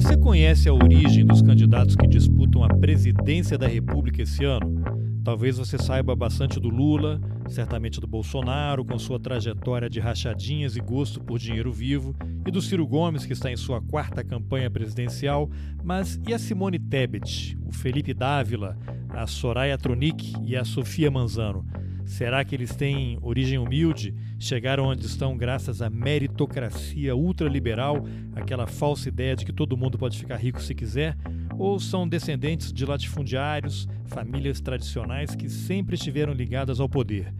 Você conhece a origem dos candidatos que disputam a presidência da República esse ano? Talvez você saiba bastante do Lula, certamente do Bolsonaro, com sua trajetória de rachadinhas e gosto por dinheiro vivo, e do Ciro Gomes, que está em sua quarta campanha presidencial. Mas e a Simone Tebet, o Felipe Dávila, a Soraya Tronic e a Sofia Manzano? Será que eles têm origem humilde? Chegaram onde estão graças à meritocracia ultraliberal, aquela falsa ideia de que todo mundo pode ficar rico se quiser? Ou são descendentes de latifundiários, famílias tradicionais que sempre estiveram ligadas ao poder?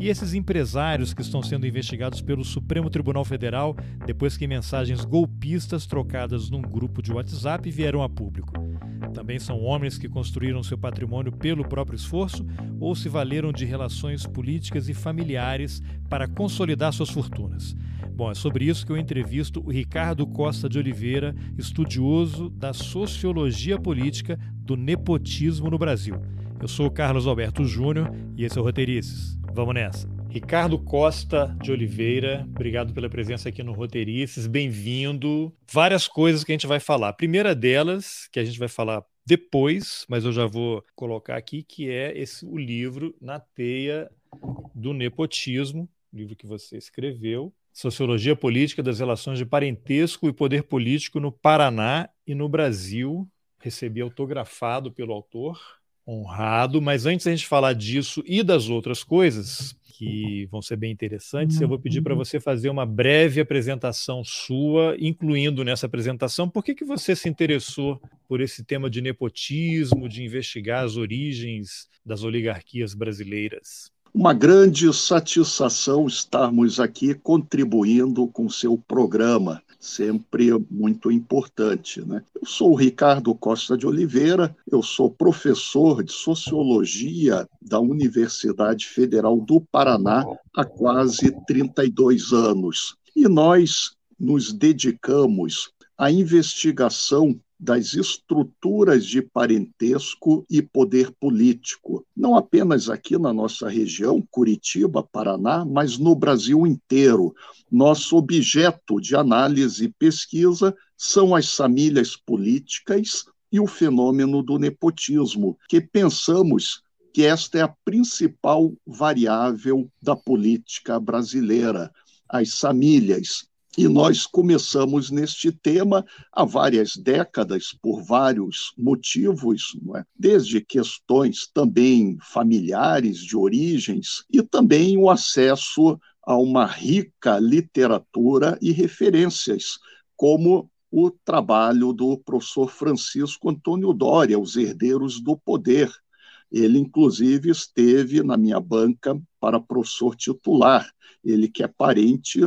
E esses empresários que estão sendo investigados pelo Supremo Tribunal Federal depois que mensagens golpistas trocadas num grupo de WhatsApp vieram a público. Também são homens que construíram seu patrimônio pelo próprio esforço ou se valeram de relações políticas e familiares para consolidar suas fortunas. Bom, é sobre isso que eu entrevisto o Ricardo Costa de Oliveira, estudioso da sociologia política do nepotismo no Brasil. Eu sou o Carlos Alberto Júnior e esse é o Roteirices. Vamos nessa. Ricardo Costa de Oliveira, obrigado pela presença aqui no Roteirices, bem-vindo. Várias coisas que a gente vai falar. A primeira delas, que a gente vai falar depois, mas eu já vou colocar aqui, que é esse o livro Na Teia do Nepotismo, livro que você escreveu, Sociologia Política das Relações de Parentesco e Poder Político no Paraná e no Brasil. Recebi autografado pelo autor honrado, mas antes da gente falar disso e das outras coisas, que vão ser bem interessantes, eu vou pedir para você fazer uma breve apresentação sua, incluindo nessa apresentação por que, que você se interessou por esse tema de nepotismo, de investigar as origens das oligarquias brasileiras. Uma grande satisfação estarmos aqui contribuindo com seu programa sempre muito importante. Né? Eu sou o Ricardo Costa de Oliveira, eu sou professor de Sociologia da Universidade Federal do Paraná há quase 32 anos. E nós nos dedicamos à investigação das estruturas de parentesco e poder político, não apenas aqui na nossa região, Curitiba, Paraná, mas no Brasil inteiro. Nosso objeto de análise e pesquisa são as famílias políticas e o fenômeno do nepotismo, que pensamos que esta é a principal variável da política brasileira. As famílias, e nós começamos neste tema há várias décadas, por vários motivos, é? desde questões também familiares, de origens, e também o acesso a uma rica literatura e referências, como o trabalho do professor Francisco Antônio Doria, Os Herdeiros do Poder. Ele, inclusive, esteve na minha banca para professor titular, ele que é parente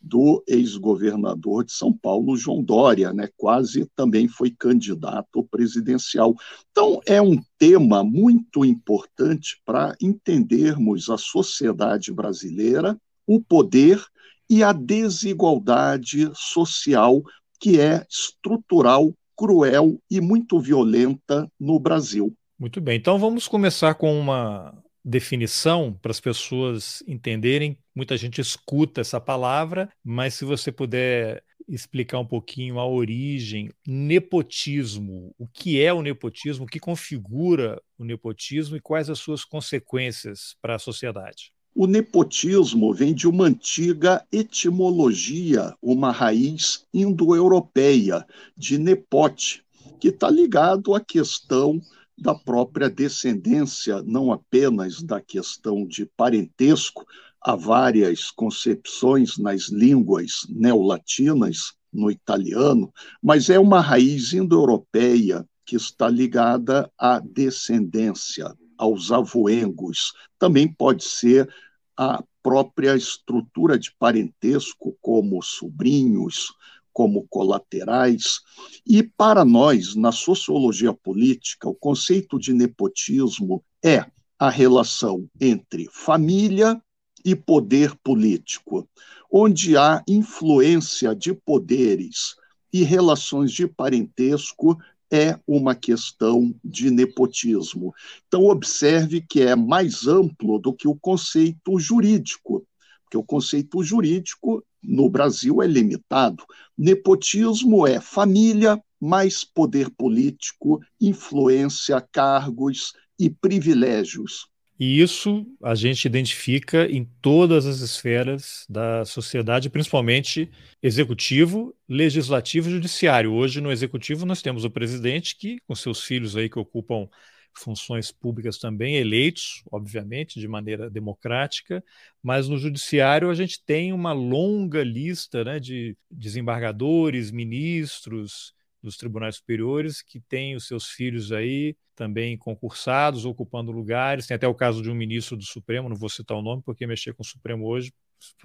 do ex-governador de São Paulo, João Dória, né? quase também foi candidato presidencial. Então, é um tema muito importante para entendermos a sociedade brasileira, o poder e a desigualdade social que é estrutural, cruel e muito violenta no Brasil. Muito bem, então vamos começar com uma definição para as pessoas entenderem. Muita gente escuta essa palavra, mas se você puder explicar um pouquinho a origem, nepotismo, o que é o nepotismo, o que configura o nepotismo e quais as suas consequências para a sociedade. O nepotismo vem de uma antiga etimologia, uma raiz indo-europeia, de nepote, que está ligado à questão da própria descendência, não apenas da questão de parentesco. Há várias concepções nas línguas neolatinas, no italiano, mas é uma raiz indo-europeia que está ligada à descendência, aos avoengos. Também pode ser a própria estrutura de parentesco, como sobrinhos, como colaterais. E para nós, na sociologia política, o conceito de nepotismo é a relação entre família e poder político, onde há influência de poderes e relações de parentesco é uma questão de nepotismo. Então, observe que é mais amplo do que o conceito jurídico, porque o conceito jurídico no Brasil é limitado. Nepotismo é família mais poder político, influência, cargos e privilégios. E isso a gente identifica em todas as esferas da sociedade, principalmente executivo, legislativo e judiciário. Hoje, no executivo, nós temos o presidente que, com seus filhos aí que ocupam funções públicas também, eleitos, obviamente, de maneira democrática, mas no judiciário a gente tem uma longa lista né, de desembargadores, ministros, dos tribunais superiores que têm os seus filhos aí também concursados, ocupando lugares. Tem até o caso de um ministro do Supremo, não vou citar o nome porque mexer com o Supremo hoje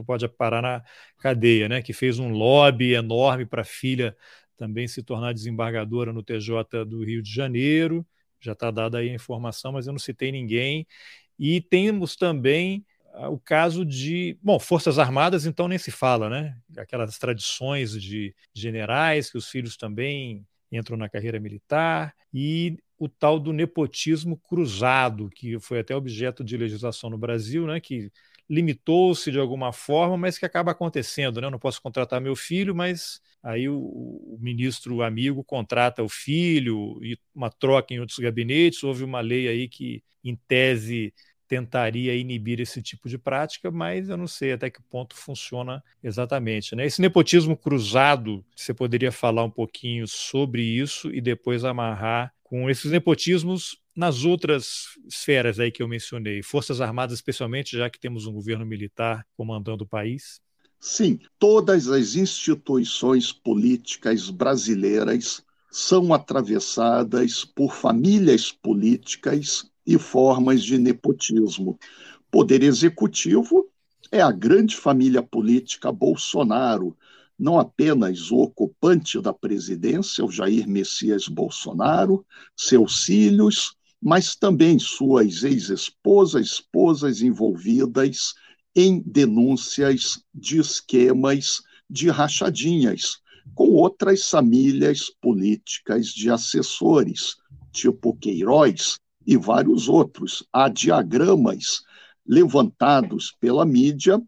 pode parar na cadeia, né? Que fez um lobby enorme para a filha também se tornar desembargadora no TJ do Rio de Janeiro. Já está dada aí a informação, mas eu não citei ninguém. E temos também o caso de. Bom, Forças Armadas, então, nem se fala, né? Aquelas tradições de generais, que os filhos também entram na carreira militar, e o tal do nepotismo cruzado, que foi até objeto de legislação no Brasil, né? Que limitou-se de alguma forma, mas que acaba acontecendo, né? Eu não posso contratar meu filho, mas aí o, o, ministro amigo contrata o filho e uma troca em outros gabinetes. Houve uma lei aí que, em tese, tentaria inibir esse tipo de prática, mas eu não sei até que ponto funciona exatamente. Né? Esse nepotismo cruzado, você poderia falar um pouquinho sobre isso e depois amarrar com esses nepotismos nas outras esferas aí que eu mencionei, Forças Armadas especialmente, já que temos um governo militar comandando o país? Sim, todas as instituições políticas brasileiras são atravessadas por famílias políticas e formas de nepotismo. Poder executivo é a grande família política Bolsonaro, não apenas o ocupante da presidência, o Jair Messias Bolsonaro, seus filhos, mas também suas ex-esposas, esposas envolvidas em denúncias de esquemas de rachadinhas com outras famílias políticas de assessores, tipo Queiroz, e vários outros. Há diagramas levantados pela mídia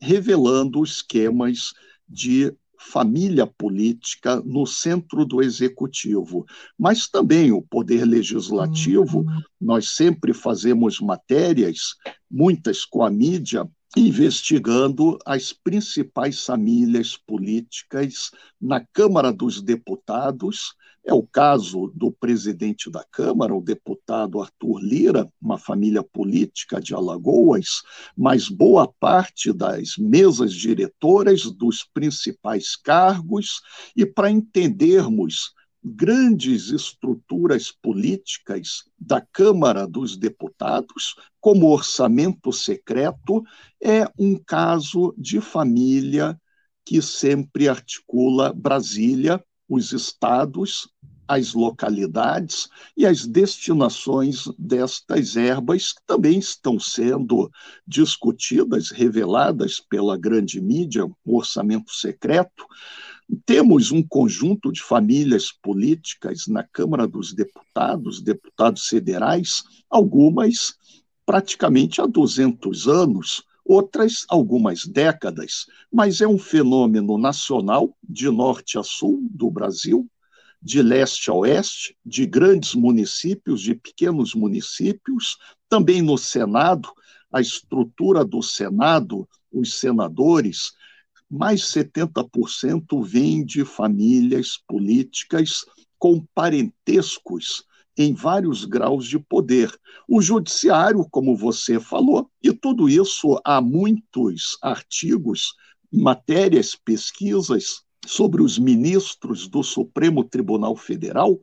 revelando esquemas de família política no centro do executivo, mas também o poder legislativo. Uhum. Nós sempre fazemos matérias, muitas com a mídia, investigando as principais famílias políticas na Câmara dos Deputados. É o caso do presidente da Câmara, o deputado Arthur Lira, uma família política de Alagoas, mas boa parte das mesas diretoras dos principais cargos, e para entendermos grandes estruturas políticas da Câmara dos Deputados, como orçamento secreto, é um caso de família que sempre articula Brasília os estados, as localidades e as destinações destas ervas que também estão sendo discutidas, reveladas pela grande mídia, o orçamento secreto. Temos um conjunto de famílias políticas na Câmara dos Deputados, deputados federais, algumas praticamente há 200 anos, outras algumas décadas, mas é um fenômeno nacional, de norte a sul do Brasil, de leste a oeste, de grandes municípios, de pequenos municípios, também no Senado, a estrutura do Senado, os senadores, mais 70% vêm de famílias políticas com parentescos em vários graus de poder. O judiciário, como você falou, e tudo isso há muitos artigos, matérias, pesquisas sobre os ministros do Supremo Tribunal Federal,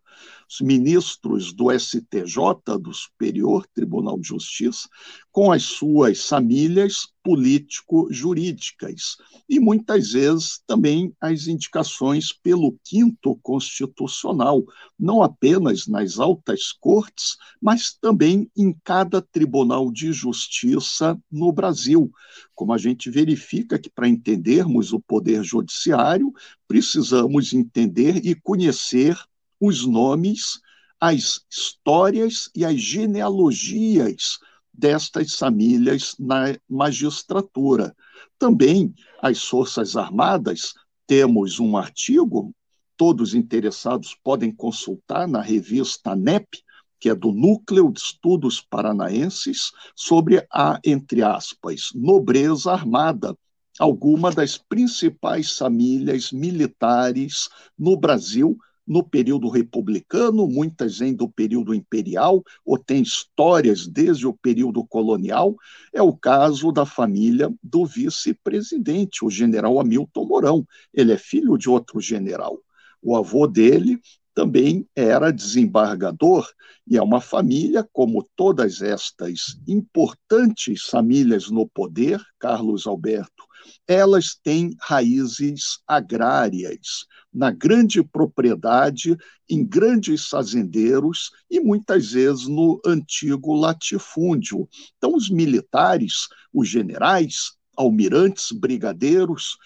ministros do STJ, do Superior Tribunal de Justiça, com as suas famílias político-jurídicas. E muitas vezes também as indicações pelo quinto constitucional, não apenas nas altas cortes, mas também em cada tribunal de justiça no Brasil. Como a gente verifica que para entendermos o poder judiciário, precisamos entender e conhecer os nomes, as histórias e as genealogias destas famílias na magistratura. Também as Forças Armadas, temos um artigo, todos interessados podem consultar na revista NEP, que é do Núcleo de Estudos Paranaenses, sobre a, entre aspas, nobreza armada, alguma das principais famílias militares no Brasil no período republicano, muitas vêm do período imperial, ou têm histórias desde o período colonial. É o caso da família do vice-presidente, o general Hamilton Mourão. Ele é filho de outro general. O avô dele também era desembargador, e é uma família, como todas estas importantes famílias no poder, Carlos Alberto, elas têm raízes agrárias, na grande propriedade, em grandes fazendeiros e muitas vezes no antigo latifúndio. Então, os militares, os generais, almirantes, brigadeiros,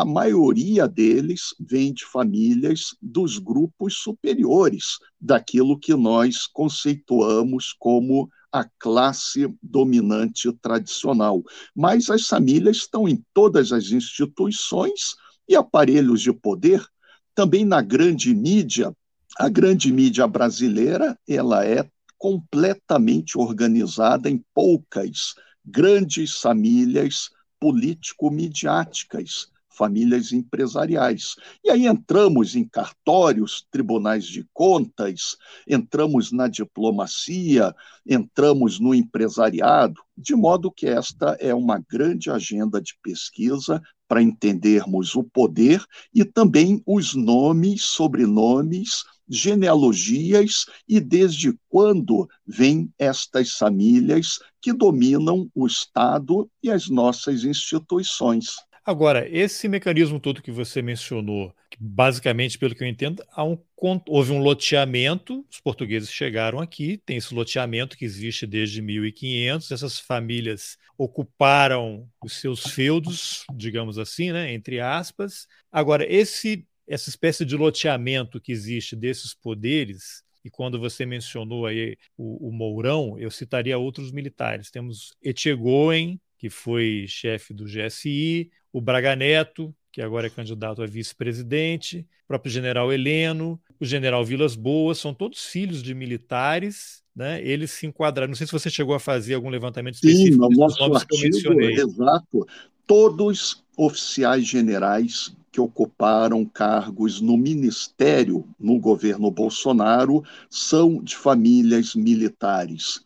a maioria deles vem de famílias dos grupos superiores, daquilo que nós conceituamos como a classe dominante tradicional. Mas as famílias estão em todas as instituições e aparelhos de poder, também na grande mídia. A grande mídia brasileira, ela é completamente organizada em poucas grandes famílias político-midiáticas famílias empresariais. E aí entramos em cartórios, tribunais de contas, entramos na diplomacia, entramos no empresariado, de modo que esta é uma grande agenda de pesquisa para entendermos o poder e também os nomes, sobrenomes, genealogias e desde quando vêm estas famílias que dominam o Estado e as nossas instituições. Agora, esse mecanismo todo que você mencionou, que basicamente, pelo que eu entendo, um, houve um loteamento, os portugueses chegaram aqui, tem esse loteamento que existe desde 1500, essas famílias ocuparam os seus feudos, digamos assim, né, entre aspas. Agora, esse essa espécie de loteamento que existe desses poderes, e quando você mencionou aí o, o Mourão, eu citaria outros militares. Temos Etchegoen, que foi chefe do GSI, o Braga Neto, que agora é candidato a vice-presidente, o próprio general Heleno, o general Vilas Boas, são todos filhos de militares, né? Eles se enquadraram. Não sei se você chegou a fazer algum levantamento específico Sim, no nosso artigo, mencionei. Exato. Todos oficiais generais que ocuparam cargos no ministério no governo Bolsonaro são de famílias militares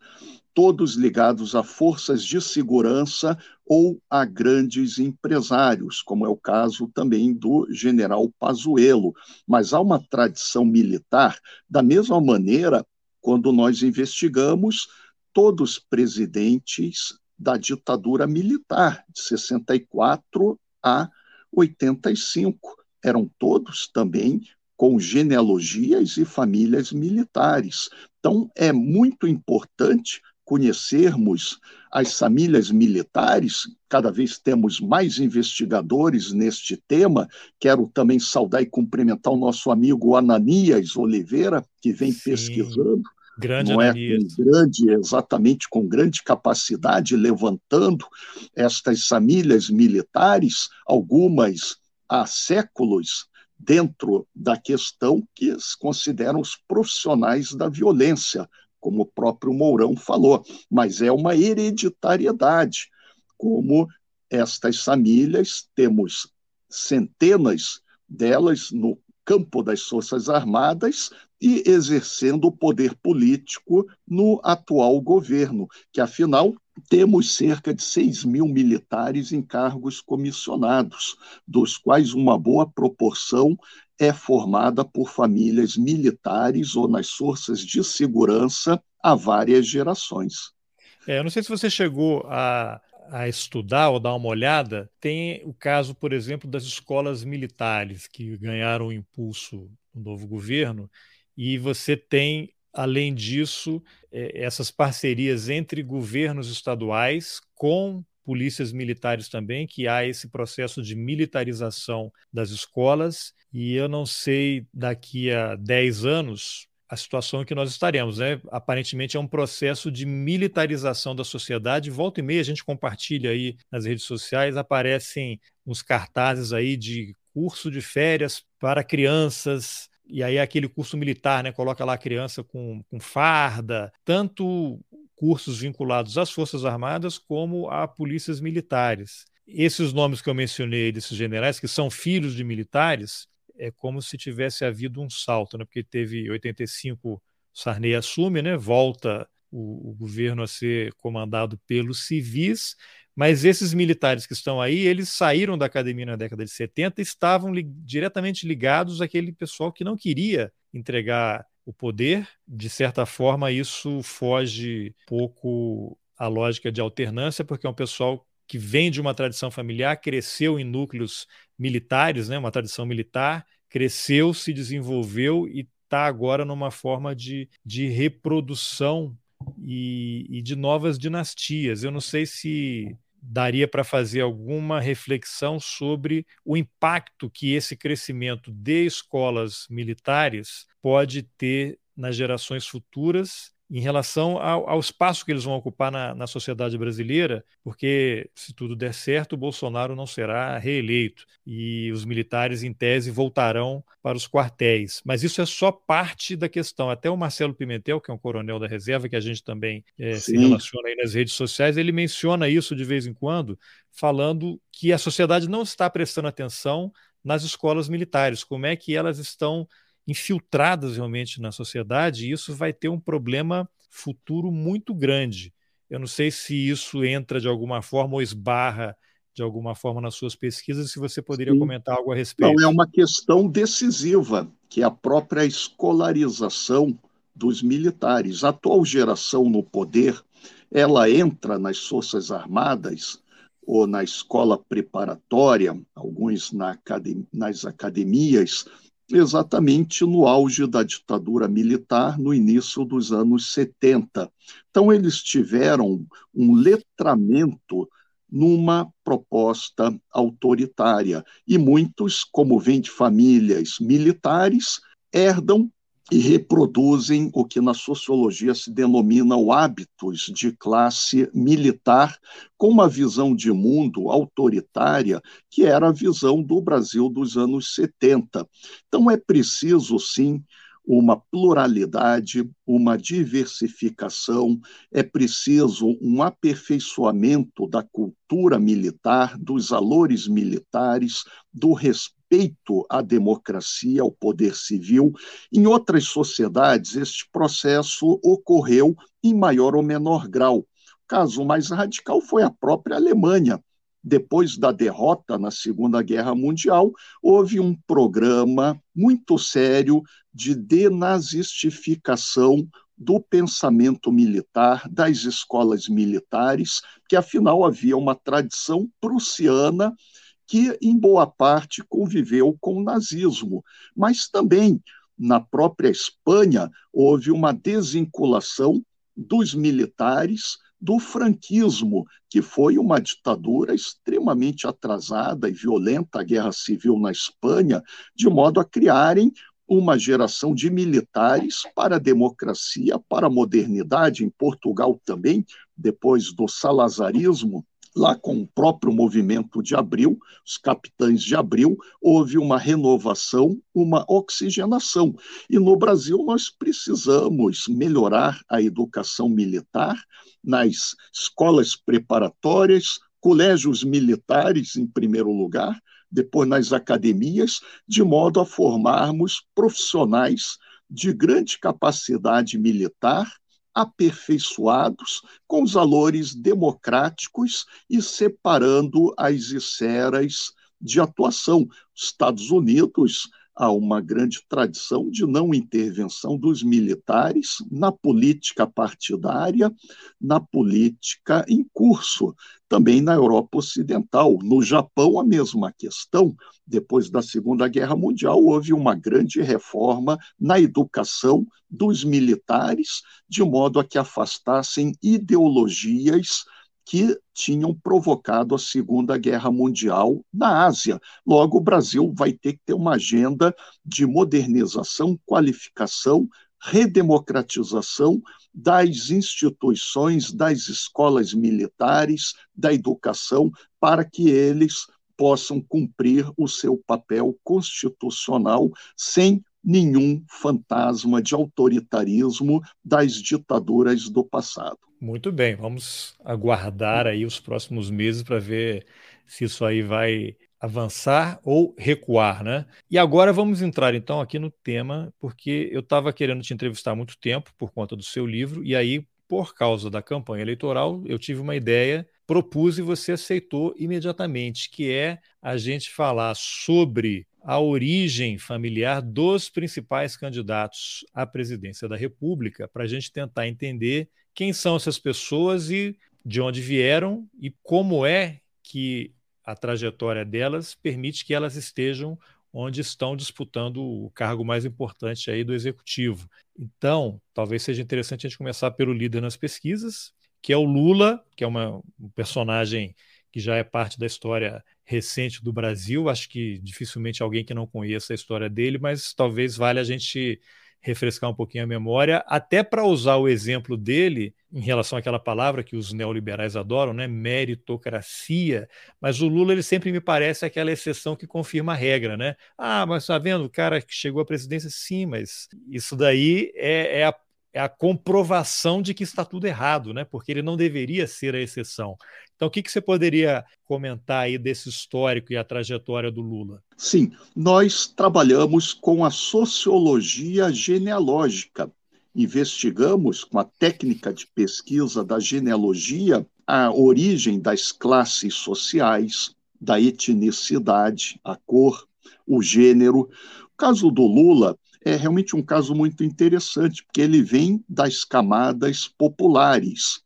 todos ligados a forças de segurança ou a grandes empresários, como é o caso também do general Pazuello. Mas há uma tradição militar, da mesma maneira, quando nós investigamos todos os presidentes da ditadura militar, de 64 a 85. Eram todos também com genealogias e famílias militares. Então, é muito importante conhecermos as famílias militares, cada vez temos mais investigadores neste tema. Quero também saudar e cumprimentar o nosso amigo Ananias Oliveira, que vem Sim. pesquisando. Grande não é com grande, exatamente com grande capacidade, levantando estas famílias militares, algumas há séculos, dentro da questão que consideram os profissionais da violência, como o próprio Mourão falou, mas é uma hereditariedade, como estas famílias, temos centenas delas no campo das Forças Armadas e exercendo o poder político no atual governo, que afinal temos cerca de 6 mil militares em cargos comissionados, dos quais uma boa proporção é formada por famílias militares ou nas forças de segurança há várias gerações. É, eu não sei se você chegou a, a estudar ou dar uma olhada, tem o caso, por exemplo, das escolas militares que ganharam impulso do novo governo, e você tem, além disso, é, essas parcerias entre governos estaduais com polícias militares também, que há esse processo de militarização das escolas, e eu não sei daqui a 10 anos a situação em que nós estaremos. Né? Aparentemente é um processo de militarização da sociedade. Volta e meia a gente compartilha aí nas redes sociais, aparecem uns cartazes aí de curso de férias para crianças, e aí é aquele curso militar, né? Coloca lá a criança com, com farda, tanto cursos vinculados às Forças Armadas como a polícias militares. Esses nomes que eu mencionei desses generais, que são filhos de militares, é como se tivesse havido um salto, né? porque teve 85, Sarney assume, né? volta o, o governo a ser comandado pelos civis, mas esses militares que estão aí, eles saíram da academia na década de 70 e estavam li diretamente ligados àquele pessoal que não queria entregar o poder. De certa forma, isso foge pouco à lógica de alternância, porque é um pessoal que vem de uma tradição familiar, cresceu em núcleos militares, né, uma tradição militar, cresceu, se desenvolveu e está agora numa forma de, de reprodução e, e, de novas dinastias. Eu não sei se daria para fazer alguma reflexão sobre o impacto que esse crescimento de escolas militares pode ter nas gerações futuras em relação ao, ao, espaço que eles vão ocupar na, na, sociedade brasileira, porque se tudo der certo, o Bolsonaro não será reeleito e os militares, em tese, voltarão para os quartéis. Mas isso é só parte da questão. Até o Marcelo Pimentel, que é um coronel da reserva, que a gente também é, se relaciona aí nas redes sociais, ele menciona isso de vez em quando, falando que a sociedade não está prestando atenção nas escolas militares, como é que elas estão infiltradas realmente na sociedade, e isso vai ter um problema futuro muito grande. Eu não sei se isso entra de alguma forma ou esbarra de alguma forma nas suas pesquisas, se você poderia Sim. comentar algo a respeito. Não, é uma questão decisiva, que é a própria escolarização dos militares. A atual geração no poder, ela entra nas Forças Armadas ou na escola preparatória, alguns na academ nas academias, exatamente no auge da ditadura militar, no início dos anos 70. Então, eles tiveram um letramento numa proposta autoritária. E muitos, como vêm de famílias militares, herdam e reproduzem o que na sociologia se denomina o hábitos de classe militar, com uma visão de mundo autoritária, que era a visão do Brasil dos anos 70. Então é preciso, sim, uma pluralidade, uma diversificação, é preciso um aperfeiçoamento da cultura militar, dos valores militares, do respeito à democracia, ao poder civil. Em outras sociedades, este processo ocorreu em maior ou menor grau. O caso mais radical foi a própria Alemanha. Depois da derrota na Segunda Guerra Mundial, houve um programa muito sério de denazistificação do pensamento militar, das escolas militares, que afinal havia uma tradição prussiana que, em boa parte, conviveu com o nazismo, mas também na própria Espanha houve uma desvinculação dos militares do franquismo, que foi uma ditadura extremamente atrasada e violenta, a guerra civil na Espanha, de modo a criarem uma geração de militares para a democracia, para a modernidade, em Portugal também, depois do salazarismo, lá com o próprio movimento de abril, os capitães de abril, houve uma renovação, uma oxigenação. E no Brasil nós precisamos melhorar a educação militar nas escolas preparatórias, colégios militares, em primeiro lugar, depois nas academias, de modo a formarmos profissionais de grande capacidade militar aperfeiçoados com os valores democráticos e separando as esferas de atuação. Estados Unidos há uma grande tradição de não intervenção dos militares na política partidária, na política em curso, também na Europa Ocidental. No Japão, a mesma questão. Depois da Segunda Guerra Mundial, houve uma grande reforma na educação dos militares, de modo a que afastassem ideologias que tinham provocado a Segunda Guerra Mundial na Ásia. Logo, o Brasil vai ter que ter uma agenda de modernização, qualificação, redemocratização das instituições, das escolas militares, da educação, para que eles possam cumprir o seu papel constitucional sem nenhum fantasma de autoritarismo das ditaduras do passado. Muito bem, vamos aguardar aí os próximos meses para ver se isso aí vai avançar ou recuar, né? E agora vamos entrar então aqui no tema, porque eu estava querendo te entrevistar há muito tempo por conta do seu livro, e aí, por causa da campanha eleitoral, eu tive uma ideia, propus e você aceitou imediatamente, que é a gente falar sobre a origem familiar dos principais candidatos à presidência da República, para a gente tentar entender quem são essas pessoas e de onde vieram e como é que a trajetória delas permite que elas estejam onde estão disputando o cargo mais importante aí do executivo. Então, talvez seja interessante a gente começar pelo líder nas pesquisas, que é o Lula, que é uma, um personagem que já é parte da história recente do Brasil. Acho que dificilmente alguém que não conheça a história dele, mas talvez valha a gente refrescar um pouquinho a memória, até para usar o exemplo dele em relação àquela palavra que os neoliberais adoram, né, meritocracia. Mas o Lula ele sempre me parece aquela exceção que confirma a regra, né? Ah, mas está vendo o cara que chegou à presidência, sim, mas isso daí é, é a é a comprovação de que está tudo errado, né? Porque ele não deveria ser a exceção. Então, o que, que você poderia comentar aí desse histórico e a trajetória do Lula? Sim, nós trabalhamos com a sociologia genealógica. Investigamos com a técnica de pesquisa da genealogia a origem das classes sociais, da etnicidade, a cor, o gênero. O caso do Lula é realmente um caso muito interessante, porque ele vem das camadas populares.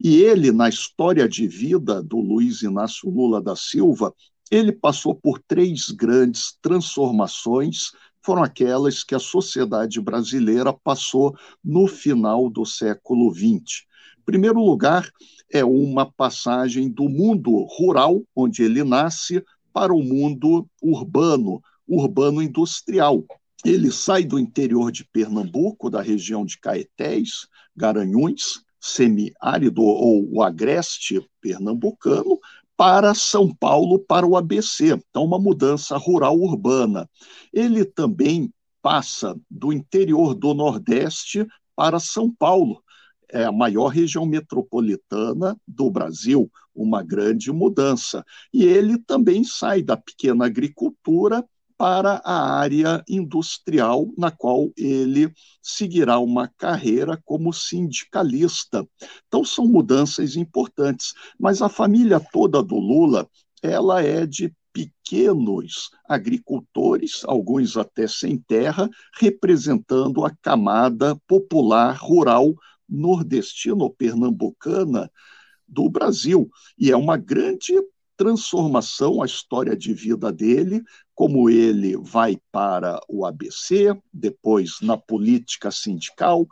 E ele, na história de vida do Luiz Inácio Lula da Silva, ele passou por três grandes transformações, foram aquelas que a sociedade brasileira passou no final do século XX. Em primeiro lugar, é uma passagem do mundo rural, onde ele nasce, para o mundo urbano, urbano industrial. Ele sai do interior de Pernambuco, da região de Caetés, Garanhuns, semiárido ou o agreste pernambucano, para São Paulo, para o ABC. Então, uma mudança rural-urbana. Ele também passa do interior do Nordeste para São Paulo, é a maior região metropolitana do Brasil, uma grande mudança. E ele também sai da pequena agricultura para a área industrial, na qual ele seguirá uma carreira como sindicalista. Então, são mudanças importantes. Mas a família toda do Lula ela é de pequenos agricultores, alguns até sem terra, representando a camada popular rural nordestino-pernambucana do Brasil. E é uma grande transformação a história de vida dele, como ele vai para o ABC, depois na política sindical,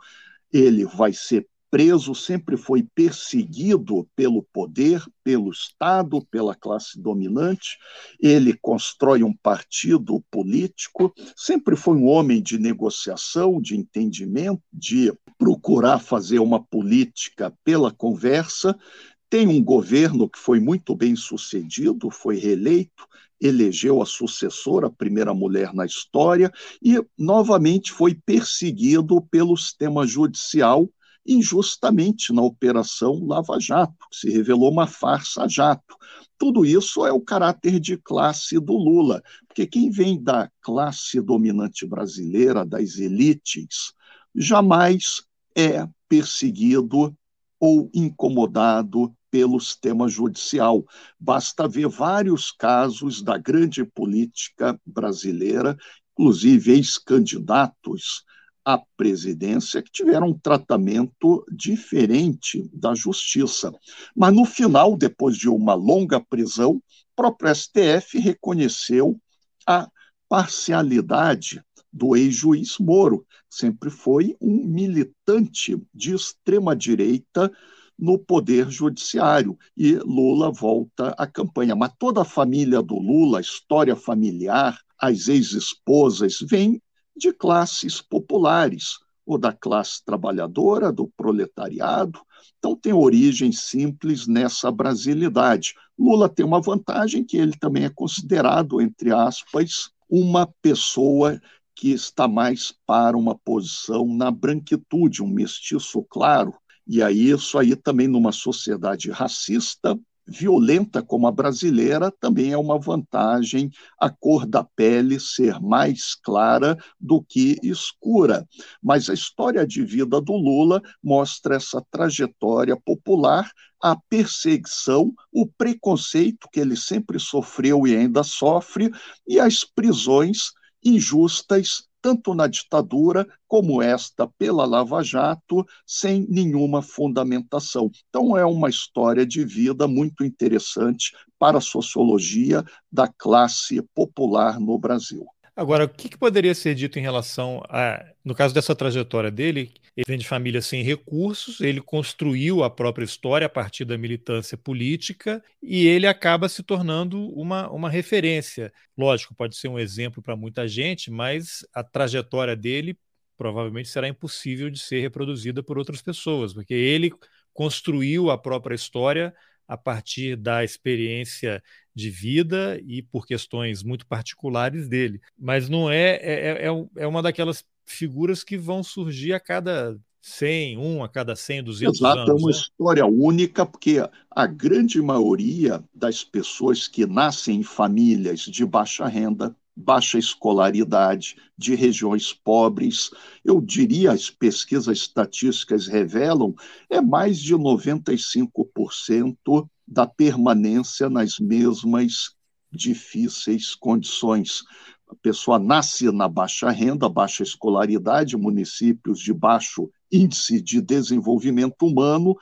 ele vai ser preso, sempre foi perseguido pelo poder, pelo Estado, pela classe dominante. Ele constrói um partido político, sempre foi um homem de negociação, de entendimento, de procurar fazer uma política pela conversa, tem um governo que foi muito bem sucedido, foi reeleito, elegeu a sucessora, a primeira mulher na história, e novamente foi perseguido pelo sistema judicial injustamente na Operação Lava Jato, que se revelou uma farsa jato. Tudo isso é o caráter de classe do Lula, porque quem vem da classe dominante brasileira, das elites, jamais é perseguido ou incomodado pelo sistema judicial. Basta ver vários casos da grande política brasileira, inclusive ex-candidatos à presidência, que tiveram um tratamento diferente da justiça. Mas no final, depois de uma longa prisão, o próprio STF reconheceu a parcialidade do ex-juiz Moro. Sempre foi um militante de extrema-direita no poder judiciário e Lula volta à campanha. Mas toda a família do Lula, a história familiar, as ex-esposas, vem de classes populares. ou da classe trabalhadora, do proletariado. Então, tem origem simples nessa brasilidade. Lula tem uma vantagem que ele também é considerado, entre aspas, uma pessoa que está mais para uma posição na branquitude, um mestiço claro. E aí, isso aí também numa sociedade racista, violenta como a brasileira, também é uma vantagem a cor da pele ser mais clara do que escura. Mas a história de vida do Lula mostra essa trajetória popular, a perseguição, o preconceito que ele sempre sofreu e ainda sofre, e as prisões injustas tanto na ditadura como esta pela Lava Jato, sem nenhuma fundamentação. Então, é uma história de vida muito interessante para a sociologia da classe popular no Brasil. Agora, o que, que, poderia ser dito em relação a, no caso dessa trajetória dele, ele vem de família sem recursos, ele construiu a própria história a partir da militância política e ele acaba se tornando uma, uma referência. Lógico, pode ser um exemplo para muita gente, mas a trajetória dele provavelmente será impossível de ser reproduzida por outras pessoas, porque ele construiu a própria história a partir da experiência de vida e por questões muito particulares dele. Mas não é, é, é, é uma daquelas figuras que vão surgir a cada 100, um a cada 100, 200 Exato, anos. é uma né? história única, porque a grande maioria das pessoas que nascem em famílias de baixa renda, baixa escolaridade, de regiões pobres, eu diria, as pesquisas estatísticas revelam, é mais de 95% da permanência nas mesmas difíceis condições. A pessoa nasce na baixa renda, baixa escolaridade, municípios de baixo índice de desenvolvimento humano,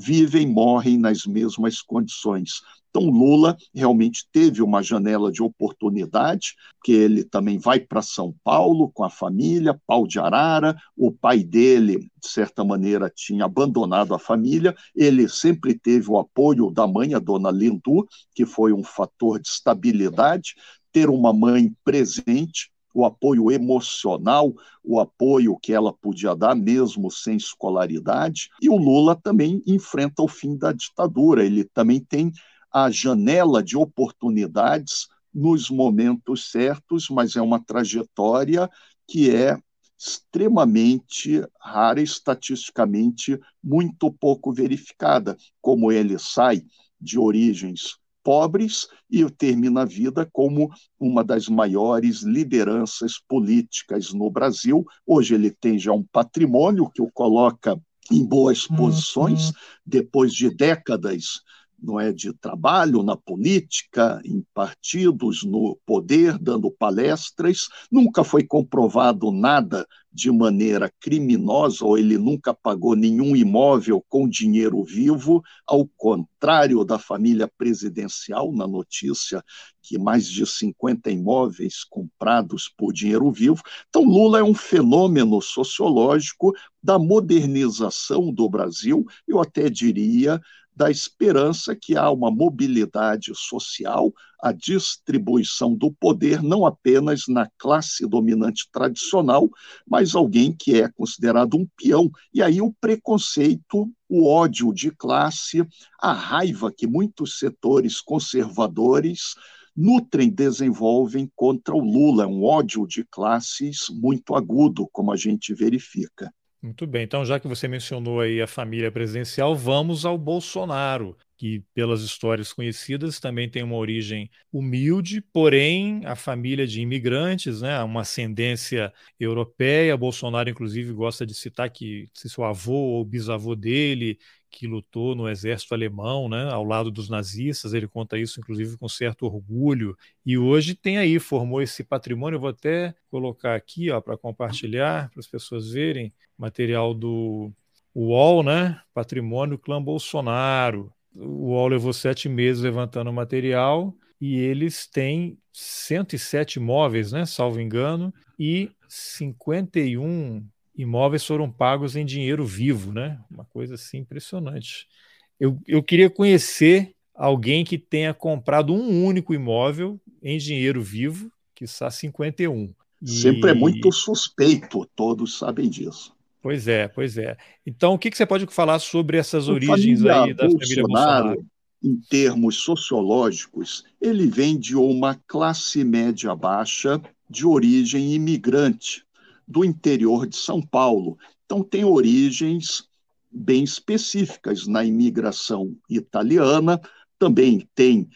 vivem, morrem nas mesmas condições. Então, Lula realmente teve uma janela de oportunidade, que ele também vai para São Paulo com a família, pau de arara. O pai dele, de certa maneira, tinha abandonado a família. Ele sempre teve o apoio da mãe, a dona Lindu, que foi um fator de estabilidade. Ter uma mãe presente, o apoio emocional, o apoio que ela podia dar, mesmo sem escolaridade. E o Lula também enfrenta o fim da ditadura. Ele também tem a janela de oportunidades nos momentos certos, mas é uma trajetória que é extremamente rara, estatisticamente muito pouco verificada, como ele sai de origens pobres e termina a vida como uma das maiores lideranças políticas no Brasil. Hoje ele tem já um patrimônio que o coloca em boas uhum. posições, depois de décadas não é de trabalho na política, em partidos, no poder, dando palestras. Nunca foi comprovado nada de maneira criminosa, ou ele nunca pagou nenhum imóvel com dinheiro vivo, ao contrário da família presidencial, na notícia que mais de 50 imóveis comprados por dinheiro vivo. Então, Lula é um fenômeno sociológico da modernização do Brasil, eu até diria da esperança que há uma mobilidade social, a distribuição do poder, não apenas na classe dominante tradicional, mas alguém que é considerado um peão. E aí o preconceito, o ódio de classe, a raiva que muitos setores conservadores nutrem, desenvolvem contra o Lula, um ódio de classes muito agudo, como a gente verifica. Muito bem, então já que você mencionou aí a família presidencial, vamos ao Bolsonaro, que pelas histórias conhecidas também tem uma origem humilde, porém a família de imigrantes, né, uma ascendência europeia. Bolsonaro inclusive gosta de citar que se seu avô ou bisavô dele que lutou no exército alemão, né, ao lado dos nazistas. Ele conta isso, inclusive, com certo orgulho. E hoje tem aí, formou esse patrimônio. Eu vou até colocar aqui para compartilhar, para as pessoas verem, material do UOL, né? Patrimônio Clã Bolsonaro. O UOL levou sete meses levantando o material e eles têm 107 imóveis, né, salvo engano, e 51 imóveis foram pagos em dinheiro vivo, né? Uma coisa assim impressionante. Eu, eu queria conhecer alguém que tenha comprado um único imóvel em dinheiro vivo, que está 51. E... Sempre é muito suspeito, todos sabem disso. Pois é, pois é. Então, o que, que você pode falar sobre essas a origens aí da Bolsonaro, família Bolsonaro? Em termos sociológicos, ele vem de uma classe média baixa de origem imigrante do interior de São Paulo. Então, tem origens bem específicas na imigração italiana, também tem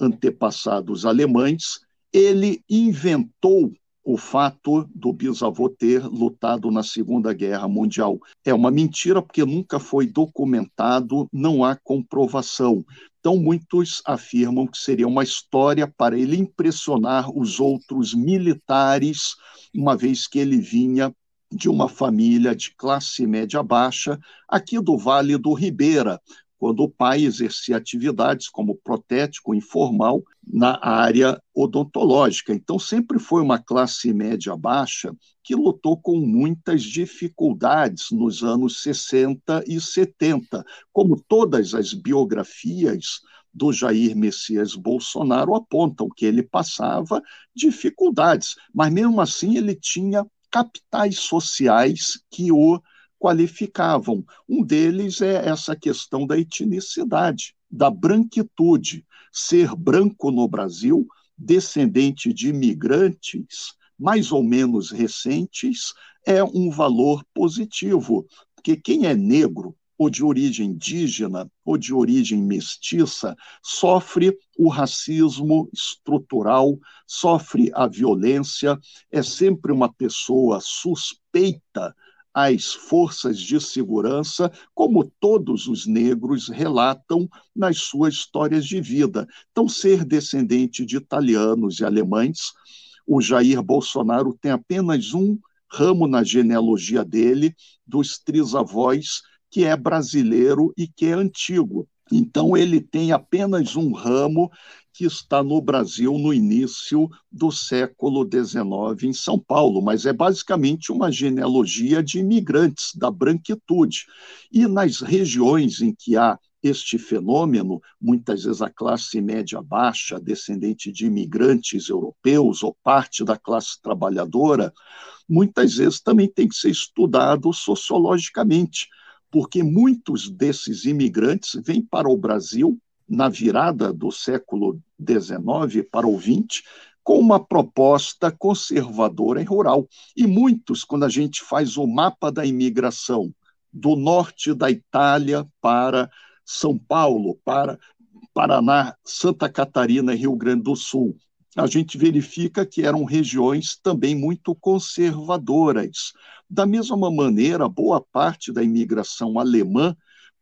antepassados alemães. Ele inventou o fato do bisavô ter lutado na Segunda Guerra Mundial. É uma mentira porque nunca foi documentado, não há comprovação. Então, muitos afirmam que seria uma história para ele impressionar os outros militares, uma vez que ele vinha de uma família de classe média baixa, aqui do Vale do Ribeira, quando o pai exercia atividades como protético informal na área odontológica. Então, sempre foi uma classe média baixa que lutou com muitas dificuldades nos anos 60 e 70, como todas as biografias do Jair Messias Bolsonaro apontam que ele passava dificuldades, mas mesmo assim ele tinha capitais sociais que o qualificavam. Um deles é essa questão da etnicidade, da branquitude. Ser branco no Brasil, descendente de imigrantes mais ou menos recentes, é um valor positivo, porque quem é negro ou de origem indígena ou de origem mestiça sofre o racismo estrutural, sofre a violência, é sempre uma pessoa suspeita às forças de segurança, como todos os negros relatam nas suas histórias de vida. Então, ser descendente de italianos e alemães, o Jair Bolsonaro tem apenas um ramo na genealogia dele, dos trisavós, que é brasileiro e que é antigo. Então, ele tem apenas um ramo que está no Brasil no início do século XIX, em São Paulo, mas é basicamente uma genealogia de imigrantes da branquitude. E nas regiões em que há este fenômeno, muitas vezes a classe média baixa, descendente de imigrantes europeus ou parte da classe trabalhadora, muitas vezes também tem que ser estudado sociologicamente porque muitos desses imigrantes vêm para o Brasil na virada do século XIX para o XX com uma proposta conservadora e rural. E muitos, quando a gente faz o mapa da imigração do norte da Itália para São Paulo, para Paraná, Santa Catarina e Rio Grande do Sul, a gente verifica que eram regiões também muito conservadoras. Da mesma maneira, boa parte da imigração alemã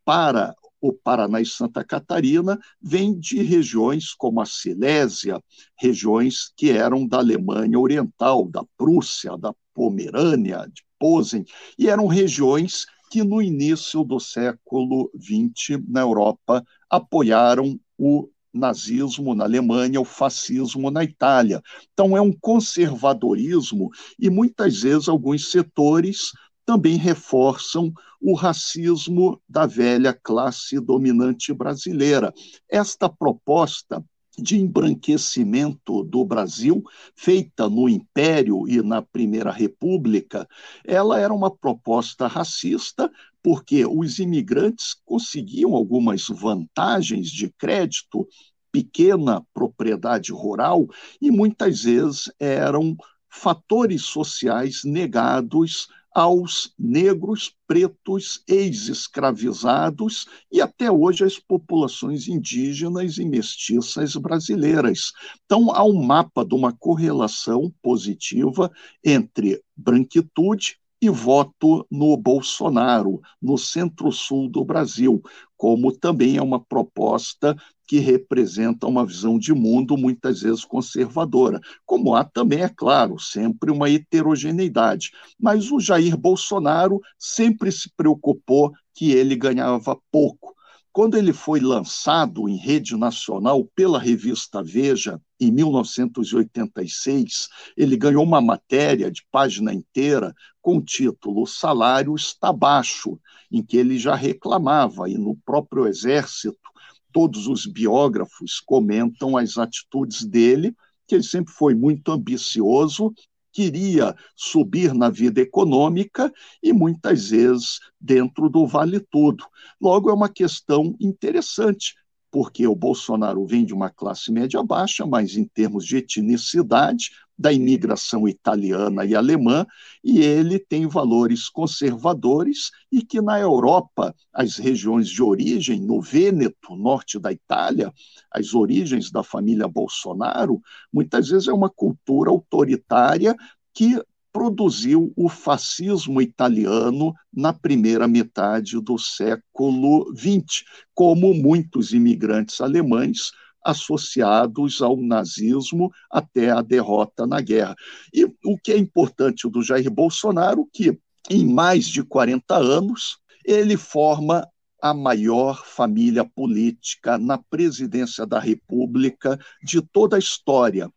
para o Paraná e Santa Catarina vem de regiões como a Silésia, regiões que eram da Alemanha Oriental, da Prússia, da Pomerânia, de Posen, e eram regiões que no início do século XX na Europa apoiaram o nazismo na Alemanha, o fascismo na Itália. Então, é um conservadorismo e muitas vezes alguns setores também reforçam o racismo da velha classe dominante brasileira. Esta proposta de embranquecimento do Brasil, feita no Império e na Primeira República, ela era uma proposta racista, porque os imigrantes conseguiam algumas vantagens de crédito, pequena propriedade rural, e muitas vezes eram fatores sociais negados aos negros, pretos, ex-escravizados e até hoje as populações indígenas e mestiças brasileiras. Então, há um mapa de uma correlação positiva entre branquitude e voto no Bolsonaro, no centro-sul do Brasil, como também é uma proposta que representa uma visão de mundo muitas vezes conservadora, como há também, é claro, sempre uma heterogeneidade. Mas o Jair Bolsonaro sempre se preocupou que ele ganhava pouco. Quando ele foi lançado em rede nacional pela revista Veja, em 1986, ele ganhou uma matéria de página inteira com o título Salário está baixo, em que ele já reclamava, e no próprio Exército todos os biógrafos comentam as atitudes dele, que ele sempre foi muito ambicioso queria subir na vida econômica e muitas vezes dentro do vale tudo. Logo, é uma questão interessante, porque o Bolsonaro vem de uma classe média baixa, mas em termos de etnicidade, da imigração italiana e alemã, e ele tem valores conservadores e que na Europa, as regiões de origem, no Vêneto, norte da Itália, as origens da família Bolsonaro, muitas vezes é uma cultura autoritária que produziu o fascismo italiano na primeira metade do século XX, como muitos imigrantes alemães associados ao nazismo até a derrota na guerra. E o que é importante do Jair Bolsonaro, que em mais de 40 anos ele forma a maior família política na presidência da República de toda a história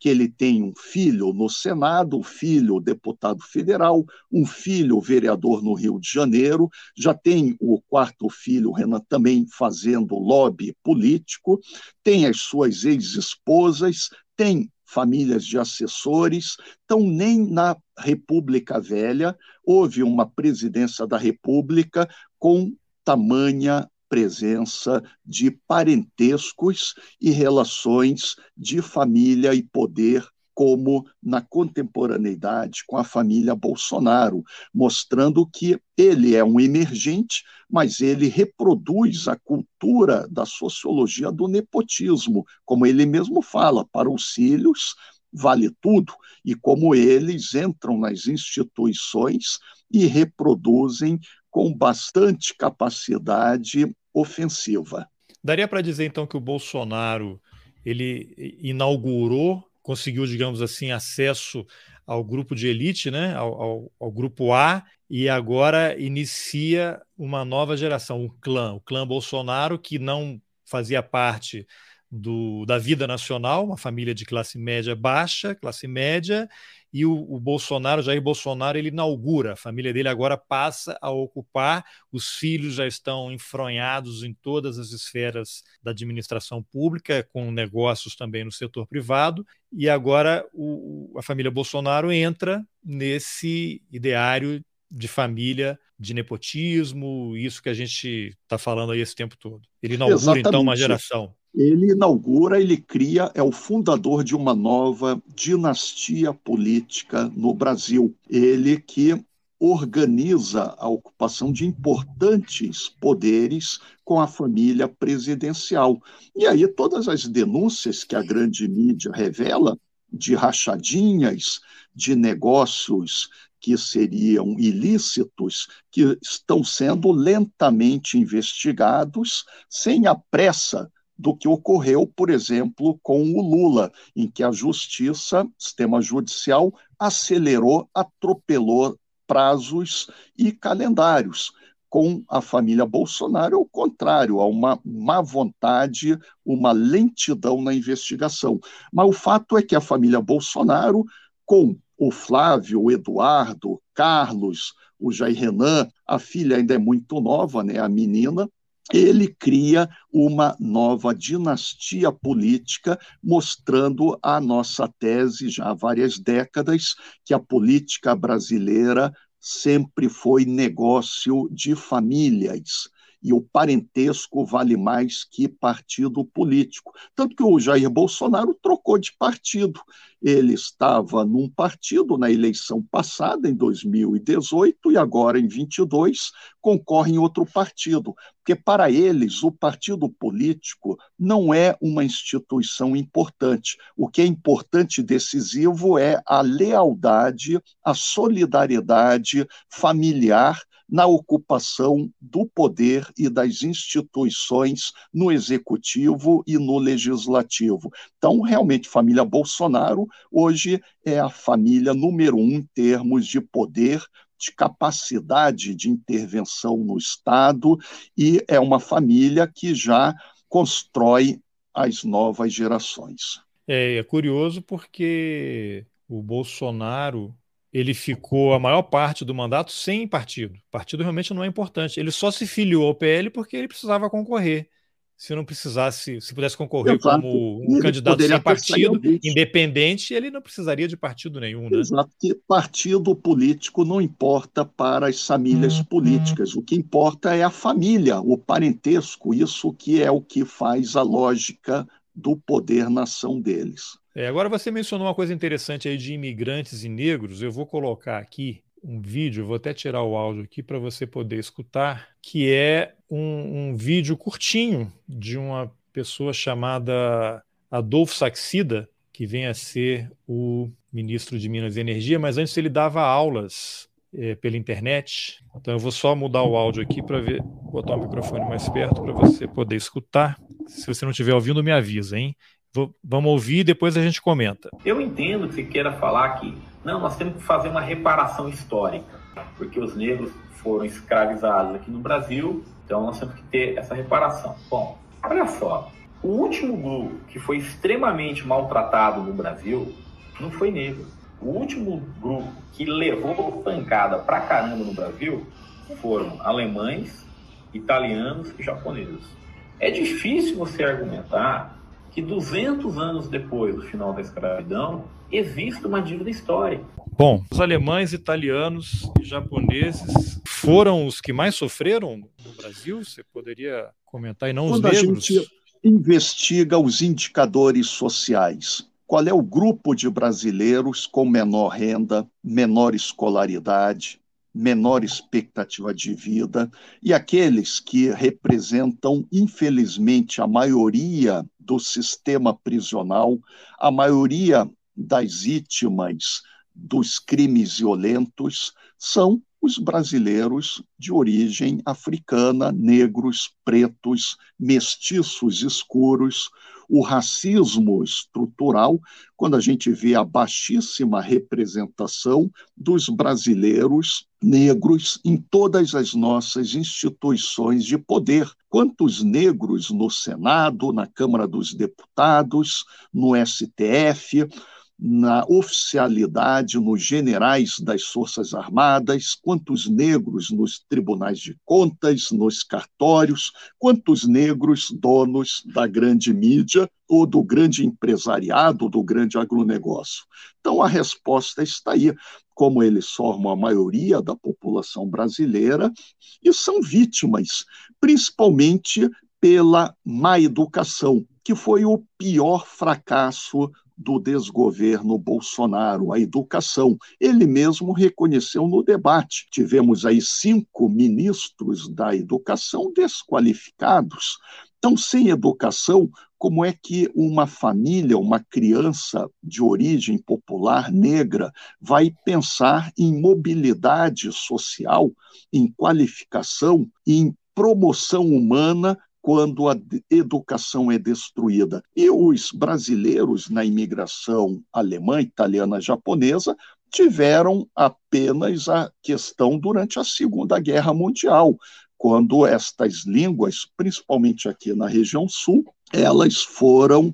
que ele tem um filho no Senado, um filho deputado federal, um filho vereador no Rio de Janeiro, já tem o quarto filho, Renan, também fazendo lobby político, tem as suas ex-esposas, tem famílias de assessores. Então, nem na República Velha houve uma presidência da República com tamanha presença de parentescos e relações de família e poder como na contemporaneidade com a família Bolsonaro, mostrando que ele é um emergente, mas ele reproduz a cultura da sociologia do nepotismo, como ele mesmo fala, para os filhos vale tudo, e como eles entram nas instituições e reproduzem com bastante capacidade ofensiva. Daria para dizer então que o Bolsonaro ele inaugurou, conseguiu, digamos assim, acesso ao grupo de elite, né, ao, ao, ao, grupo A, e agora inicia uma nova geração, um clã, o clã Bolsonaro, que não fazia parte do, da vida nacional, uma família de classe média baixa, classe média, e o, o, Bolsonaro, Jair Bolsonaro, ele inaugura, a família dele agora passa a ocupar, os filhos já estão enfronhados em todas as esferas da administração pública, com negócios também no setor privado, e agora o, a família Bolsonaro entra nesse ideário de família, de nepotismo, isso que a gente está falando aí esse tempo todo. Ele inaugura, Exatamente. então, uma geração ele inaugura, ele cria, é o fundador de uma nova dinastia política no Brasil. Ele que organiza a ocupação de importantes poderes com a família presidencial. E aí todas as denúncias que a grande mídia revela de rachadinhas, de negócios que seriam ilícitos, que estão sendo lentamente investigados, sem a pressa do que ocorreu, por exemplo, com o Lula, em que a justiça, sistema judicial, acelerou, atropelou prazos e calendários. Com a família Bolsonaro, é o contrário, há uma má vontade, uma lentidão na investigação. Mas o fato é que a família Bolsonaro, com o Flávio, o Eduardo, Carlos, o Jair Renan, a filha ainda é muito nova, né, a menina, ele cria uma nova dinastia política, mostrando a nossa tese já há várias décadas que a política brasileira sempre foi negócio de famílias e o parentesco vale mais que partido político. Tanto que o Jair Bolsonaro trocou de partido. Ele estava num partido na eleição passada, em 2018, e agora, em 22, concorre em outro partido. Porque, para eles, o partido político não é uma instituição importante. O que é importante e decisivo é a lealdade, a solidariedade familiar na ocupação do poder e das instituições no executivo e no legislativo. Então, realmente, família Bolsonaro hoje é a família número um em termos de poder, de capacidade de intervenção no Estado e é uma família que já constrói as novas gerações. É, é curioso porque o Bolsonaro ele ficou a maior parte do mandato sem partido. Partido realmente não é importante. Ele só se filiou ao PL porque ele precisava concorrer. se não precisasse, se pudesse concorrer Exato. como um ele candidato sem partido, independente, ele não precisaria de partido nenhum, né? Exato, que partido político não importa para as famílias hum, políticas. Hum. O que importa é a família, o parentesco, isso que é o que faz a lógica do poder-nação deles. É, agora você mencionou uma coisa interessante aí de imigrantes e negros. Eu vou colocar aqui um vídeo, vou até tirar o áudio aqui para você poder escutar, que é um, um, vídeo curtinho de uma pessoa chamada Adolfo Saxida, que vem a ser o ministro de Minas e Energia, mas antes ele dava aulas é, pela internet. Então eu vou só mudar o áudio aqui para ver, botar o microfone mais perto para você poder escutar. Se você não estiver ouvindo, me avisa, hein? Vamos ouvir e depois a gente comenta. Eu entendo que você queira falar que não, nós temos que fazer uma reparação histórica, porque os negros foram escravizados aqui no Brasil, então nós temos que ter essa reparação. Bom, olha só, o último grupo que foi extremamente maltratado no Brasil não foi negro. O último grupo que levou pancada pra caramba no Brasil foram alemães, italianos e japoneses. É difícil você argumentar que 200 anos depois do final da escravidão, existe uma dívida histórica. Bom, os alemães, italianos e japoneses foram os que mais sofreram no Brasil? Você poderia comentar, e não Quando os negros? A gente investiga os indicadores sociais. Qual é o grupo de brasileiros com menor renda, menor escolaridade, menor expectativa de vida e aqueles que representam, infelizmente, a maioria do sistema prisional, a maioria das vítimas dos crimes violentos são os brasileiros de origem africana, negros, pretos, mestiços escuros, o racismo estrutural, quando a gente vê a baixíssima representação dos brasileiros negros em todas as nossas instituições de poder. Quantos negros no Senado, na Câmara dos Deputados, no STF, na oficialidade, nos generais das Forças Armadas, quantos negros nos tribunais de contas, nos cartórios, quantos negros donos da grande mídia ou do grande empresariado, do grande agronegócio. Então a resposta está aí. Como eles formam a maioria da população brasileira e são vítimas, principalmente pela má educação, que foi o pior fracasso do desgoverno Bolsonaro, a educação. Ele mesmo reconheceu no debate. Tivemos aí cinco ministros da educação desqualificados. Então, sem educação, como é que uma família, uma criança de origem popular negra vai pensar em mobilidade social, em qualificação, em promoção humana quando a educação é destruída. E os brasileiros na imigração alemã, italiana, japonesa tiveram apenas a questão durante a Segunda Guerra Mundial, quando estas línguas, principalmente aqui na região sul, elas foram